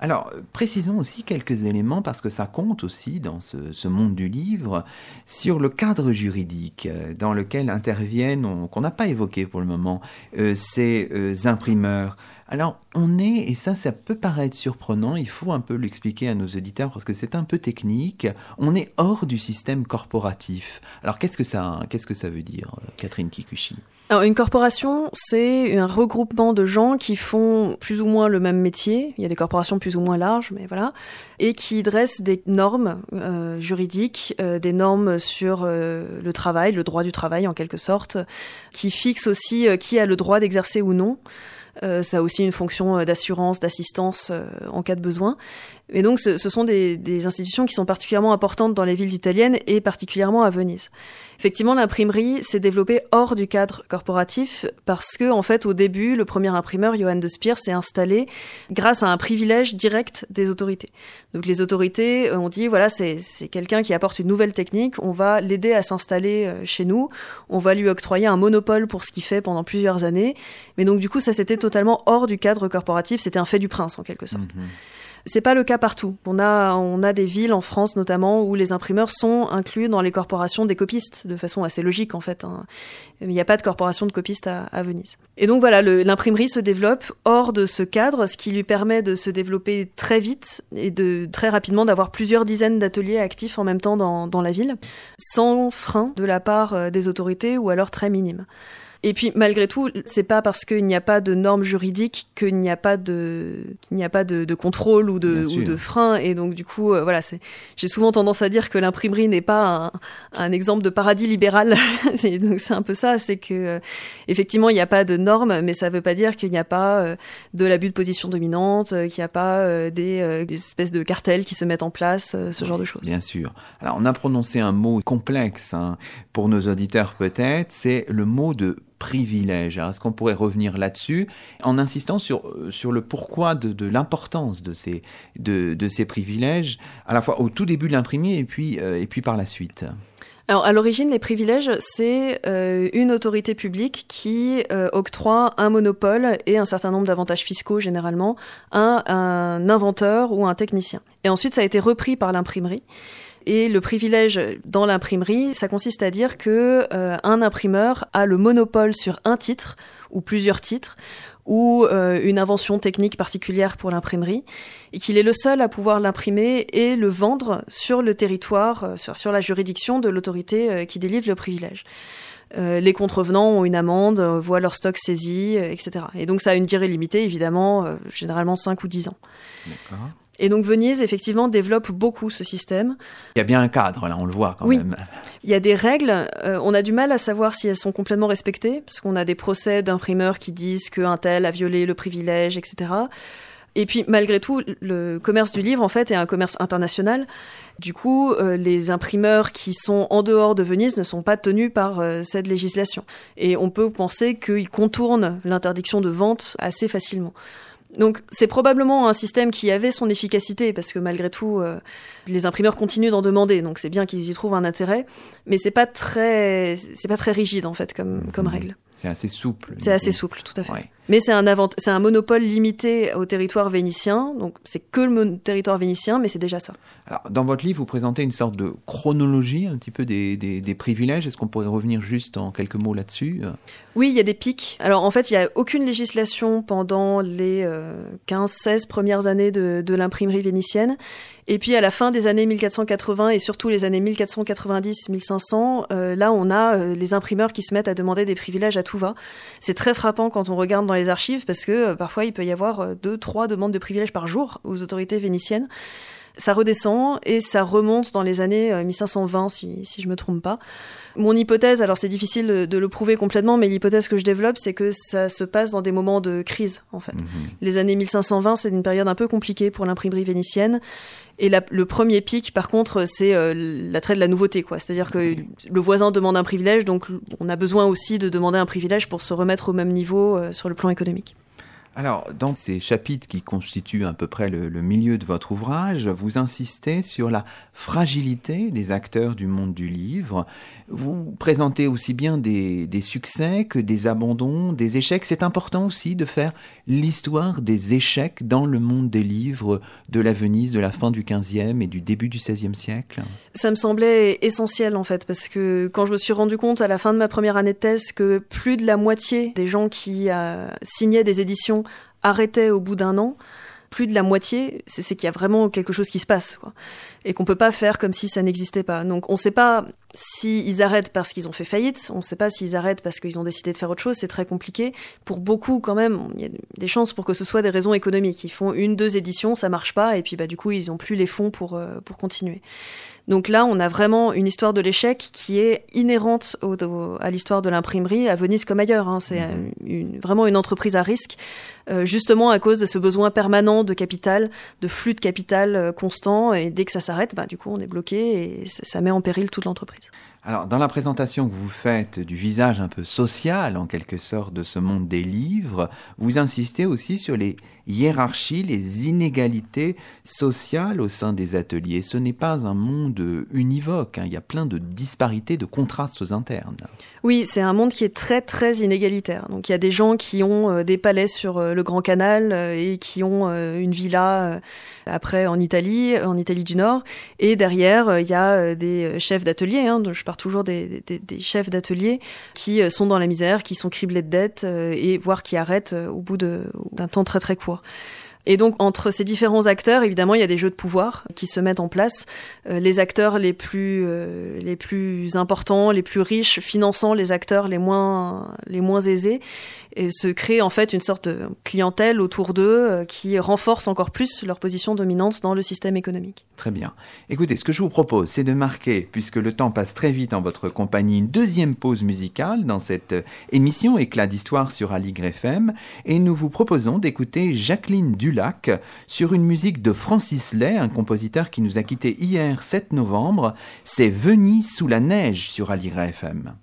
Alors, précisons aussi quelques éléments, parce que ça compte aussi dans ce, monde du livre, sur le cadre juridique euh, dans lequel interviennent, qu'on n'a pas évoqué pour le moment, euh, ces euh, imprimeurs. Alors, on est, et ça, ça peut paraître surprenant, il faut un peu l'expliquer à nos auditeurs parce que c'est un peu technique, on est hors du système corporatif. Alors, qu'est-ce que ça, qu'est-ce que ça veut dire, Catherine Kikuchi? Alors, une corporation, c'est un regroupement de gens qui font plus ou moins le même métier. Il y a des corporations plus ou moins larges, mais voilà, et qui dressent des normes euh, juridiques, euh, des normes sur euh, le travail, le droit du travail en quelque sorte, qui fixent aussi qui a le droit d'exercer ou non. ça a aussi une fonction d'assurance, d'assistance en cas de besoin. Et donc, ce, sont des, institutions qui sont particulièrement importantes dans les villes italiennes et particulièrement à Venise. Effectivement, l'imprimerie s'est développée hors du cadre corporatif parce que, en fait, au début, le premier imprimeur, Johann de Speer, s'est installé grâce à un privilège direct des autorités. Donc, les autorités ont dit, voilà, c'est quelqu'un qui apporte une nouvelle technique, on va l'aider à s'installer euh, chez nous, on va lui octroyer un monopole pour ce qu'il fait pendant plusieurs années. Mais donc, du coup, ça, c'était totalement hors du cadre corporatif, c'était un fait du prince, en quelque sorte. Mhm. C'est pas le cas partout. On a, a des villes en France notamment où les imprimeurs sont inclus dans les corporations des copistes de façon assez logique en fait. Hein. Il n'y a pas de corporation de copistes à, Venise. Et donc voilà, l'imprimerie se développe hors de ce cadre, ce qui lui permet de se développer très vite et de très rapidement d'avoir plusieurs dizaines d'ateliers actifs en même temps dans, dans la ville, sans frein de la part euh, des autorités ou alors très minime. Et puis malgré tout, c'est pas parce qu'il n'y a pas de normes juridiques qu'il n'y a pas de qu'il n'y a pas de, de contrôle ou de ou de frein. Et donc du coup, euh, voilà, c'est j'ai souvent tendance à dire que l'imprimerie n'est pas un, un, exemple de paradis libéral. donc c'est un peu ça, c'est que euh, effectivement il n'y a pas de normes, mais ça veut pas dire qu'il n'y a pas euh, de l'abus de position dominante, qu'il n'y a pas des, des, espèces de cartels qui se mettent en place, ce genre de choses. Bien sûr. Alors on a prononcé un mot complexe hein, pour nos auditeurs peut-être, c'est le mot de privilèges. Est-ce qu'on pourrait revenir là-dessus en insistant sur, euh, sur le pourquoi de, l'importance de ces, de, de, ces privilèges, à la fois au tout début de l'imprimer et puis, euh, et puis par la suite? Alors, à l'origine, les privilèges, c'est euh, une autorité publique qui octroie un monopole et un certain nombre d'avantages fiscaux, généralement, à un inventeur ou un technicien. Et ensuite, ça a été repris par l'imprimerie. Et le privilège dans l'imprimerie, ça consiste à dire que euh, un imprimeur a le monopole sur un titre ou plusieurs titres ou euh, une invention technique particulière pour l'imprimerie, et qu'il est le seul à pouvoir l'imprimer et le vendre sur le territoire, euh, sur, la juridiction de l'autorité qui délivre le privilège. les contrevenants ont une amende, voient leur stock saisi, etc. Et donc ça a une durée limitée, évidemment, généralement 5 ou 10 ans. Et donc Venise, effectivement, développe beaucoup ce système. Il y a bien un cadre, là, on le voit quand oui. même. Il y a des règles, euh, on a du mal à savoir si elles sont complètement respectées, parce qu'on a des procès d'imprimeurs qui disent qu'un tel a violé le privilège, etc. Et puis, malgré tout, le commerce du livre, en fait, est un commerce international. Du coup, euh, les imprimeurs qui sont en dehors de Venise ne sont pas tenus par euh, cette législation. Et on peut penser qu'ils contournent l'interdiction de vente assez facilement. Donc c'est probablement un système qui avait son efficacité parce que malgré tout euh, les imprimeurs continuent d'en demander donc c'est bien qu'ils y trouvent un intérêt mais c'est pas très c'est pas très rigide en fait comme comme règle. C'est assez souple. C'est assez souple tout à fait. Mais c'est un, monopole limité au territoire vénitien, donc c'est que le territoire vénitien, mais c'est déjà ça. Alors, dans votre livre, vous présentez une sorte de chronologie un petit peu des, des, privilèges. Est-ce qu'on pourrait revenir juste en quelques mots là-dessus Oui, il y a des pics. Alors, en fait, il n'y a aucune législation pendant les 15-16 euh, premières années de, de l'imprimerie vénitienne. Et puis à la fin des années 1480 et surtout les années 1490-1500, euh, là on a euh, les imprimeurs qui se mettent à demander des privilèges à tout va. C'est très frappant quand on regarde dans les archives parce que euh, parfois il peut y avoir deux, trois demandes de privilèges par jour aux autorités vénitiennes. Ça redescend et ça remonte dans les années 1520 si, si je me trompe pas. Mon hypothèse, alors c'est difficile de le prouver complètement, mais l'hypothèse que je développe, c'est que ça se passe dans des moments de crise, en fait. Mhm. Les années 1520, c'est une période un peu compliquée pour l'imprimerie vénitienne. Et le premier pic, par contre, c'est euh, l'attrait de la nouveauté, quoi. C'est-à-dire que le voisin demande un privilège, donc on a besoin aussi de demander un privilège pour se remettre au même niveau euh, sur le plan économique. Alors, dans ces chapitres qui constituent à peu près le, milieu de votre ouvrage, vous insistez sur la fragilité des acteurs du monde du livre. Vous présentez aussi bien des, succès que des abandons, des échecs. C'est important aussi de faire l'histoire des échecs dans le monde des livres de la Venise de la fin du XVe et du début du XVIe siècle. Ça me semblait essentiel en fait, parce que quand je me suis rendu compte à la fin de ma première année de thèse que plus de la moitié des gens qui euh, signaient des éditions arrêtait au bout d'un an, plus de la moitié, c'est qu'il y a vraiment quelque chose qui se passe. Et qu'on peut pas faire comme si ça n'existait pas. Donc on sait pas s'ils arrêtent parce qu'ils ont fait faillite, on sait pas s'ils arrêtent parce qu'ils ont décidé de faire autre chose, c'est très compliqué. Pour beaucoup, quand même, il y a des chances pour que ce soit des raisons économiques. Ils font une, deux éditions, ça marche pas, et puis bah du coup, ils ont plus les fonds pour, euh, pour continuer. Donc là, on a vraiment une histoire de l'échec qui est inhérente à l'histoire de l'imprimerie à Venise comme ailleurs. Hein. C'est mhm. vraiment une entreprise à risque, euh, justement à cause de ce besoin permanent de capital, de flux de capital euh, constant. Et dès que ça s'arrête, bah, du coup, on est bloqué et ça met en péril toute l'entreprise. Alors, dans la présentation que vous faites du visage un peu social, en quelque sorte, de ce monde des livres, vous insistez aussi sur les hiérarchies, les inégalités sociales au sein des ateliers. Ce n'est pas un monde univoque, hein. il y a plein de disparités, de contrastes internes. Oui, c'est un monde qui est très très inégalitaire. Donc il y a des gens qui ont euh, des palais sur euh, le Grand Canal euh, et qui ont une villa après en Italie, en Italie du Nord, et derrière il y a des chefs d'atelier, hein, je parle toujours des, chefs d'atelier qui sont dans la misère, qui sont criblés de dettes et voire qui arrêtent au bout d'un temps très très court. Et donc entre ces différents acteurs, évidemment, il y a des jeux de pouvoir qui se mettent en place. Euh, les acteurs les plus euh, les plus importants, les plus riches, finançant les acteurs les moins les moins aisés, et se crée en fait une sorte de clientèle autour d'eux euh, qui renforce encore plus leur position dominante dans le système économique. Très bien. Écoutez, ce que je vous propose, c'est de marquer, puisque le temps passe très vite en votre compagnie, une deuxième pause musicale dans cette émission Éclat d'histoire sur Aligre FM, et nous vous proposons d'écouter Jacqueline Dulac sur une musique de Francis Lay, un compositeur qui nous a quittés hier 7 novembre. C'est Venise sous la neige sur Aligre FM.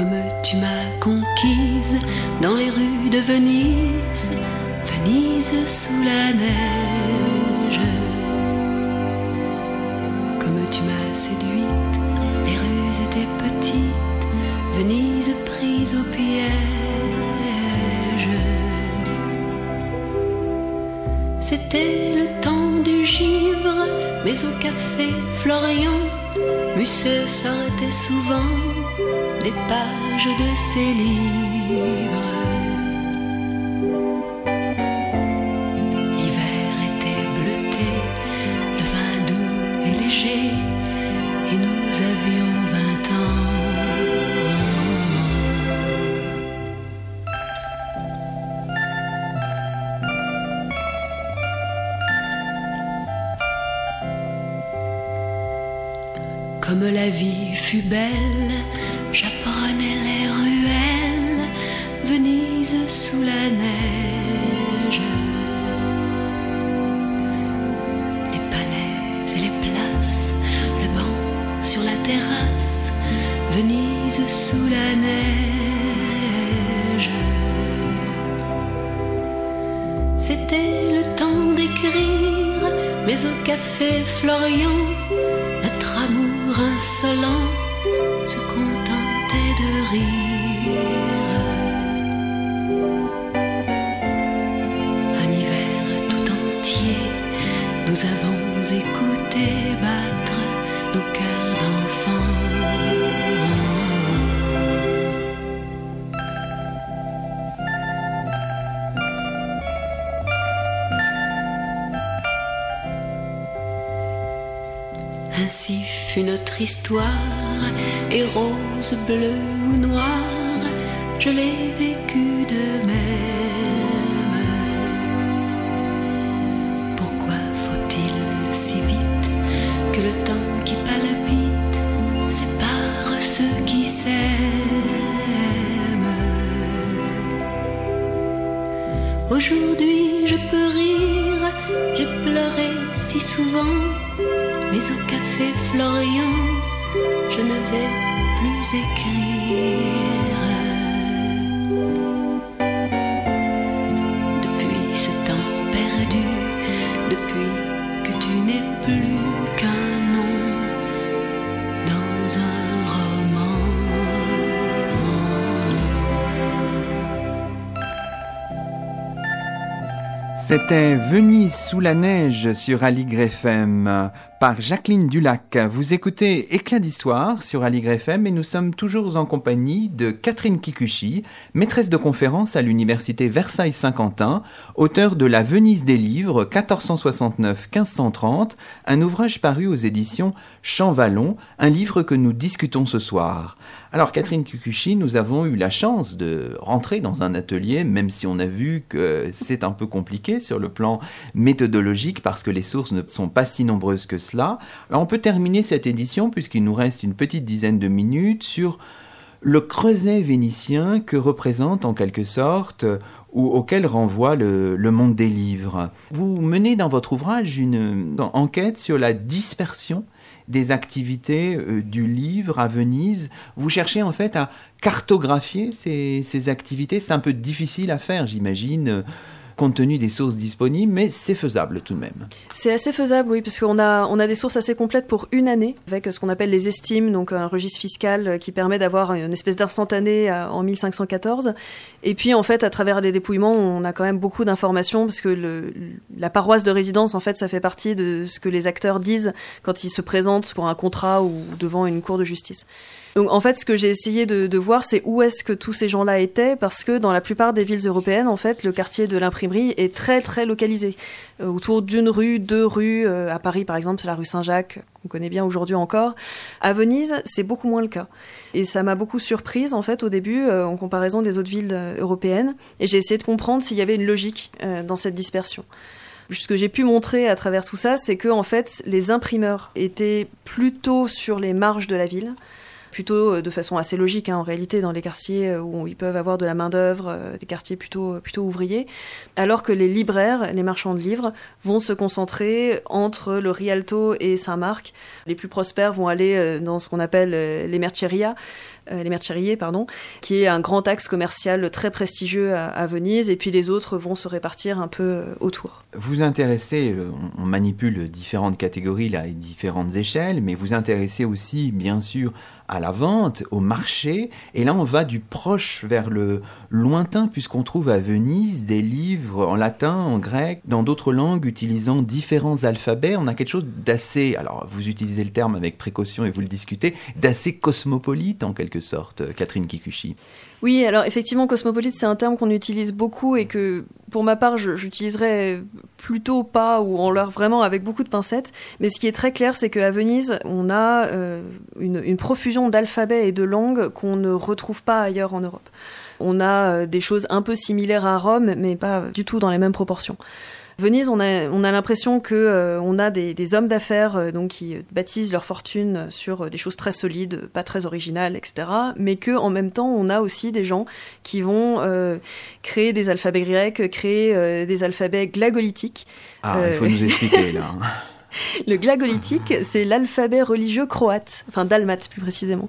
Comme tu m'as conquise dans les rues de Venise, Venise sous la neige. Comme tu m'as séduite, les rues étaient petites, Venise prise au piège. C'était le temps du givre, mais au café Florian, Musset s'arrêtait souvent des pages de ses livres. Nous avons écouté battre nos cœurs d'enfants. Ainsi fut notre histoire, et rose, bleue ou noire, je l'ai mais au café Florian, je ne vais plus écrire. C'était Venise sous la neige sur Aligre FM par Jacqueline Dulac. Vous écoutez Éclat d'histoire sur Aligre FM et nous sommes toujours en compagnie de Catherine Kikuchi, maîtresse de conférence à l'université Versailles-Saint-Quentin, auteure de La Venise des livres 1469-1530, un ouvrage paru aux éditions Champvallon, un livre que nous discutons ce soir. Alors Catherine Kikuchi, nous avons eu la chance de rentrer dans un atelier, même si on a vu que c'est un peu compliqué sur le plan méthodologique parce que les sources ne sont pas si nombreuses que cela. Alors on peut terminer cette édition puisqu'il nous reste une petite dizaine de minutes sur le creuset vénitien que représente en quelque sorte ou auquel renvoie le, le, monde des livres. Vous menez dans votre ouvrage une enquête sur la dispersion des activités euh, du livre à Venise. Vous cherchez en fait à cartographier ces, ces activités. C'est un peu difficile à faire, j'imagine compte tenu des sources disponibles, mais c'est faisable tout de même. C'est assez faisable, oui, parce qu'on a, on a des sources assez complètes pour une année, avec ce qu'on appelle les estimes, donc un registre fiscal qui permet d'avoir une espèce d'instantané en 1514. Et puis, en fait, à travers les dépouillements, on a quand même beaucoup d'informations, parce que la paroisse de résidence, en fait, ça fait partie de ce que les acteurs disent quand ils se présentent pour un contrat ou devant une cour de justice. Donc en fait, ce que j'ai essayé de, voir, c'est où est-ce que tous ces gens-là étaient, parce que dans la plupart des villes européennes, en fait, le quartier de l'imprimerie est très très localisé. Euh, autour d'une rue, deux rues, euh, à Paris par exemple, c'est la rue Saint-Jacques, qu'on connaît bien aujourd'hui encore. À Venise, c'est beaucoup moins le cas. Et ça m'a beaucoup surprise en fait au début, euh, en comparaison des autres villes européennes. Et j'ai essayé de comprendre s'il y avait une logique dans cette dispersion ce que j'ai pu montrer à travers tout ça, c'est que en fait, les imprimeurs étaient plutôt sur les marges de la ville plutôt euh, de façon assez logique hein, en réalité dans les quartiers euh, où ils peuvent avoir de la main d'œuvre, euh, des quartiers plutôt plutôt ouvriers, alors que les libraires, les marchands de livres vont se concentrer entre le Rialto et Saint-Marc. Les plus prospères vont aller dans ce qu'on appelle les merceria, les merceries, pardon, qui est un grand axe commercial très prestigieux à, Venise, et puis les autres vont se répartir un peu autour. Vous intéressez, on manipule différentes catégories là et différentes échelles, mais vous intéressez aussi, bien sûr, à la vente, au marché, et là on va du proche vers le lointain, puisqu'on trouve à Venise des livres en latin, en grec, dans d'autres langues, utilisant différents alphabets. On a quelque chose d'assez, alors vous utilisez le terme avec précaution et vous le discutez, d'assez cosmopolite en quelque sorte, Catherine Kikuchi. Oui, alors effectivement, cosmopolite, c'est un terme qu'on utilise beaucoup et que, pour ma part, j'utiliserais plutôt pas ou en leur vraiment avec beaucoup de pincettes. Mais ce qui est très clair, c'est qu'à Venise, on a euh, une, une, profusion d'alphabets et de langues qu'on ne retrouve pas ailleurs en Europe. On a euh, des choses un peu similaires à Rome, mais pas du tout dans les mêmes proportions. Venise, on a, on a l'impression que euh, on a des, des hommes d'affaires euh, donc qui bâtissent leur fortune sur des choses très solides, pas très originales, etc. Mais que en même temps, on a aussi des gens qui vont euh, créer des alphabets grecs, créer euh, des alphabets glagolitiques. Ah, il faut nous expliquer là. Le glagolitique, c'est l'alphabet religieux croate, enfin dalmate plus précisément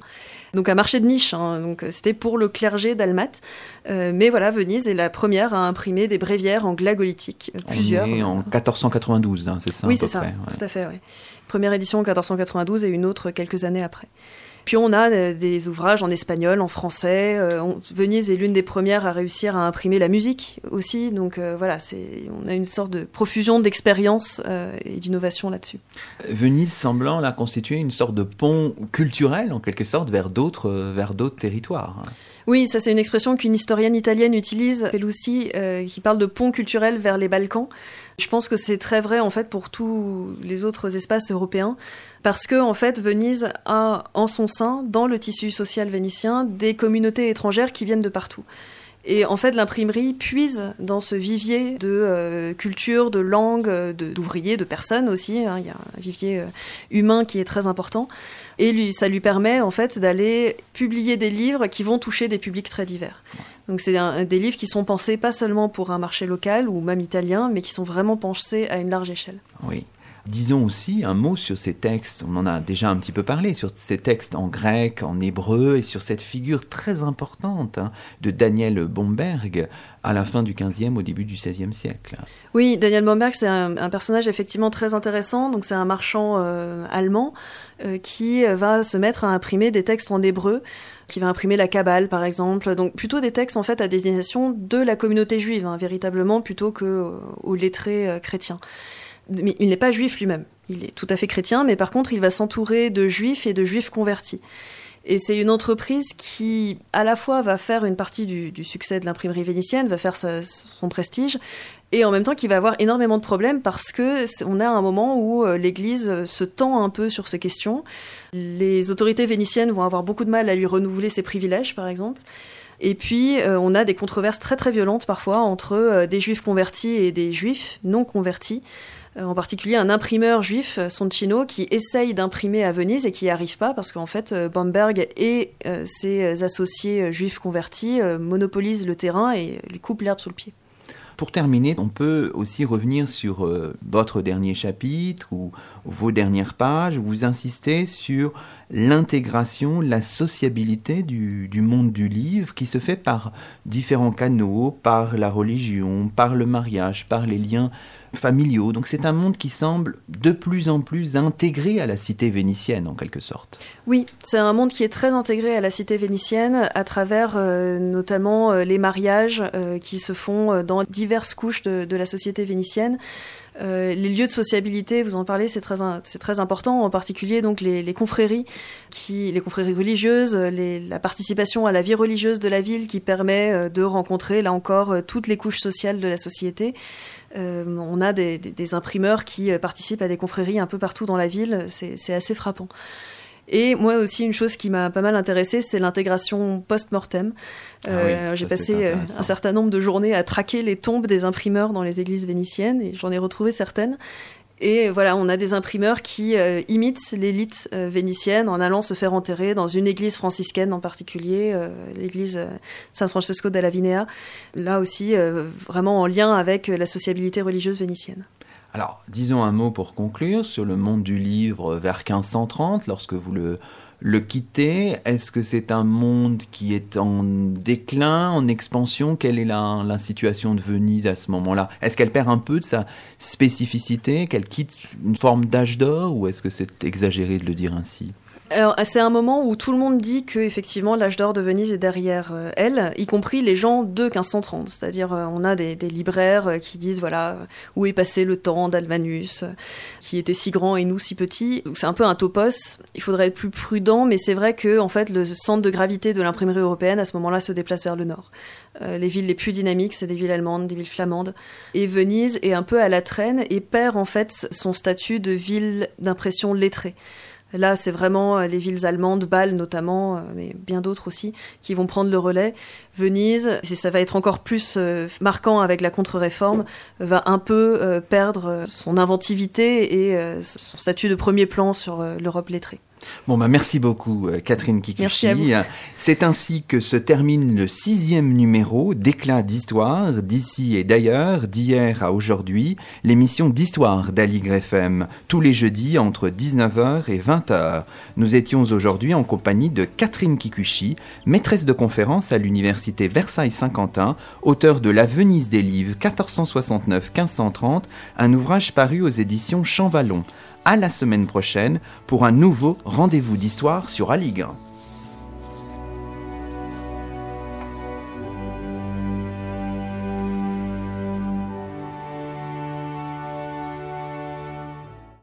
donc un marché de niche. Hein, donc c'était pour le clergé dalmate. Euh, mais voilà, Venise est la première à imprimer des bréviaires en glagolitique, plusieurs. On est en 1492, hein, c'est ça Oui, c'est ça, ouais. tout à fait. Ouais. Première édition en 1492 et une autre quelques années après. Puis on a des ouvrages en espagnol, en français. Euh, Venise est l'une des premières à réussir à imprimer la musique aussi. Donc euh, voilà, c'est, on a une sorte de profusion d'expérience euh, et d'innovation là-dessus. Venise semblant là constituer une sorte de pont culturel en quelque sorte vers d'autres, vers d'autres territoires. Oui, ça c'est une expression qu'une historienne italienne utilise, Pelusi, euh, qui parle de pont culturel vers les Balkans. Je pense que c'est très vrai en fait pour tous les autres espaces européens parce que en fait Venise a en son sein dans le tissu social vénitien des communautés étrangères qui viennent de partout. Et en fait, l'imprimerie puise dans ce vivier de euh, culture, de langue, d'ouvriers, de, personnes aussi. Hein. Il y a un vivier euh, humain qui est très important. Et lui, ça lui permet en fait d'aller publier des livres qui vont toucher des publics très divers. Donc c'est des livres qui sont pensés pas seulement pour un marché local ou même italien, mais qui sont vraiment pensés à une large échelle. Oui. Disons aussi un mot sur ces textes, on en a déjà un petit peu parlé, sur ces textes en grec, en hébreu, et sur cette figure très importante hein, de Daniel Bomberg à la fin du XVe, au début du XVIe siècle. Oui, Daniel Bomberg, c'est un, personnage effectivement très intéressant. Donc c'est un marchand euh, allemand qui va se mettre à imprimer des textes en hébreu qui va imprimer la Kabbale, par exemple. Donc plutôt des textes en fait à destination de la communauté juive, hein, véritablement, plutôt que euh, aux lettrés chrétiens mais il n'est pas juif lui-même. Il est tout à fait chrétien, mais par contre, il va s'entourer de juifs et de juifs convertis. Et c'est une entreprise qui, à la fois, va faire une partie du, succès de l'imprimerie vénitienne, va faire son prestige, et en même temps qui va avoir énormément de problèmes parce que on a un moment où euh, l'Église se tend un peu sur ces questions. Les autorités vénitiennes vont avoir beaucoup de mal à lui renouveler ses privilèges, par exemple. Et puis, euh, on a des controverses très très violentes parfois entre euh, des juifs convertis et des juifs non convertis. Euh, en particulier un imprimeur juif, euh, Soncino, qui essaye d'imprimer à Venise et qui n'y arrive pas parce qu'en fait, euh, Bamberg et ses associés juifs convertis monopolisent le terrain et lui coupent l'herbe sous le pied. Pour terminer, on peut aussi revenir sur votre dernier chapitre ou vos dernières pages où vous insistez sur l'intégration, la sociabilité du, du, monde du livre qui se fait par différents canaux, par la religion, par le mariage, par les liens familiaux. Donc c'est un monde qui semble de plus en plus intégré à la cité vénitienne en quelque sorte. Oui, c'est un monde qui est très intégré à la cité vénitienne à travers euh, notamment euh, les mariages euh, qui se font dans diverses couches de, la société vénitienne. les lieux de sociabilité, vous en parlez, c'est très, important, en particulier donc les, confréries, qui, les confréries religieuses, la participation à la vie religieuse de la ville qui permet de rencontrer, là encore, toutes les couches sociales de la société. Euh, on a des, imprimeurs qui euh, participent à des confréries un peu partout dans la ville. C'est assez frappant. Et moi aussi, une chose qui m'a pas mal intéressée, c'est l'intégration post-mortem. Ah euh, j'ai passé un certain nombre de journées à traquer les tombes des imprimeurs dans les églises vénitiennes et j'en ai retrouvé certaines. Et voilà, on a des imprimeurs qui euh, imitent l'élite euh, vénitienne en allant se faire enterrer dans une église franciscaine en particulier, euh, l'église San Francesco della Vinea, là aussi vraiment en lien avec la sociabilité religieuse vénitienne. Alors, disons un mot pour conclure sur le monde du livre vers 1530, lorsque vous le le quitter? Est-ce que c'est un monde qui est en déclin, en expansion? Quelle est la, situation de Venise à ce moment-là? Est-ce qu'elle perd un peu de sa spécificité, qu'elle quitte une forme d'âge d'or, ou est-ce que c'est exagéré de le dire ainsi? C'est un moment où tout le monde dit que effectivement l'âge d'or de Venise est derrière euh, elle, y compris les gens de 1530. C'est-à-dire, euh, on a des, libraires euh, qui disent voilà où est passé le temps d'Almanus, qui était si grand et nous si petits. C'est un peu un topos. Il faudrait être plus prudent, mais c'est vrai que en fait le centre de gravité de l'imprimerie européenne à ce moment-là se déplace vers le nord. les villes les plus dynamiques, c'est des villes allemandes, des villes flamandes, et Venise est un peu à la traîne et perd en fait son statut de ville d'impression lettrée. Là, c'est vraiment euh, les villes allemandes, Bâle notamment, euh, mais bien d'autres aussi, qui vont prendre le relais. Venise, et ça va être encore plus euh, marquant avec la contre-réforme, va un peu perdre son inventivité et son statut de premier plan sur l'Europe lettrée. Bon, bah merci beaucoup, euh, Catherine Kikuchi. C'est ainsi que se termine le sixième numéro d'Éclat d'histoire, d'ici et d'ailleurs, d'hier à aujourd'hui, l'émission d'histoire d'Aligre FM, tous les jeudis entre 19h et 20h. Nous étions aujourd'hui en compagnie de Catherine Kikuchi, maîtresse de conférence à l'université Versailles-Saint-Quentin, auteur de La Venise des livres 1469-1530, un ouvrage paru aux éditions Champvallon à la semaine prochaine pour un nouveau rendez-vous d'histoire sur Aligre.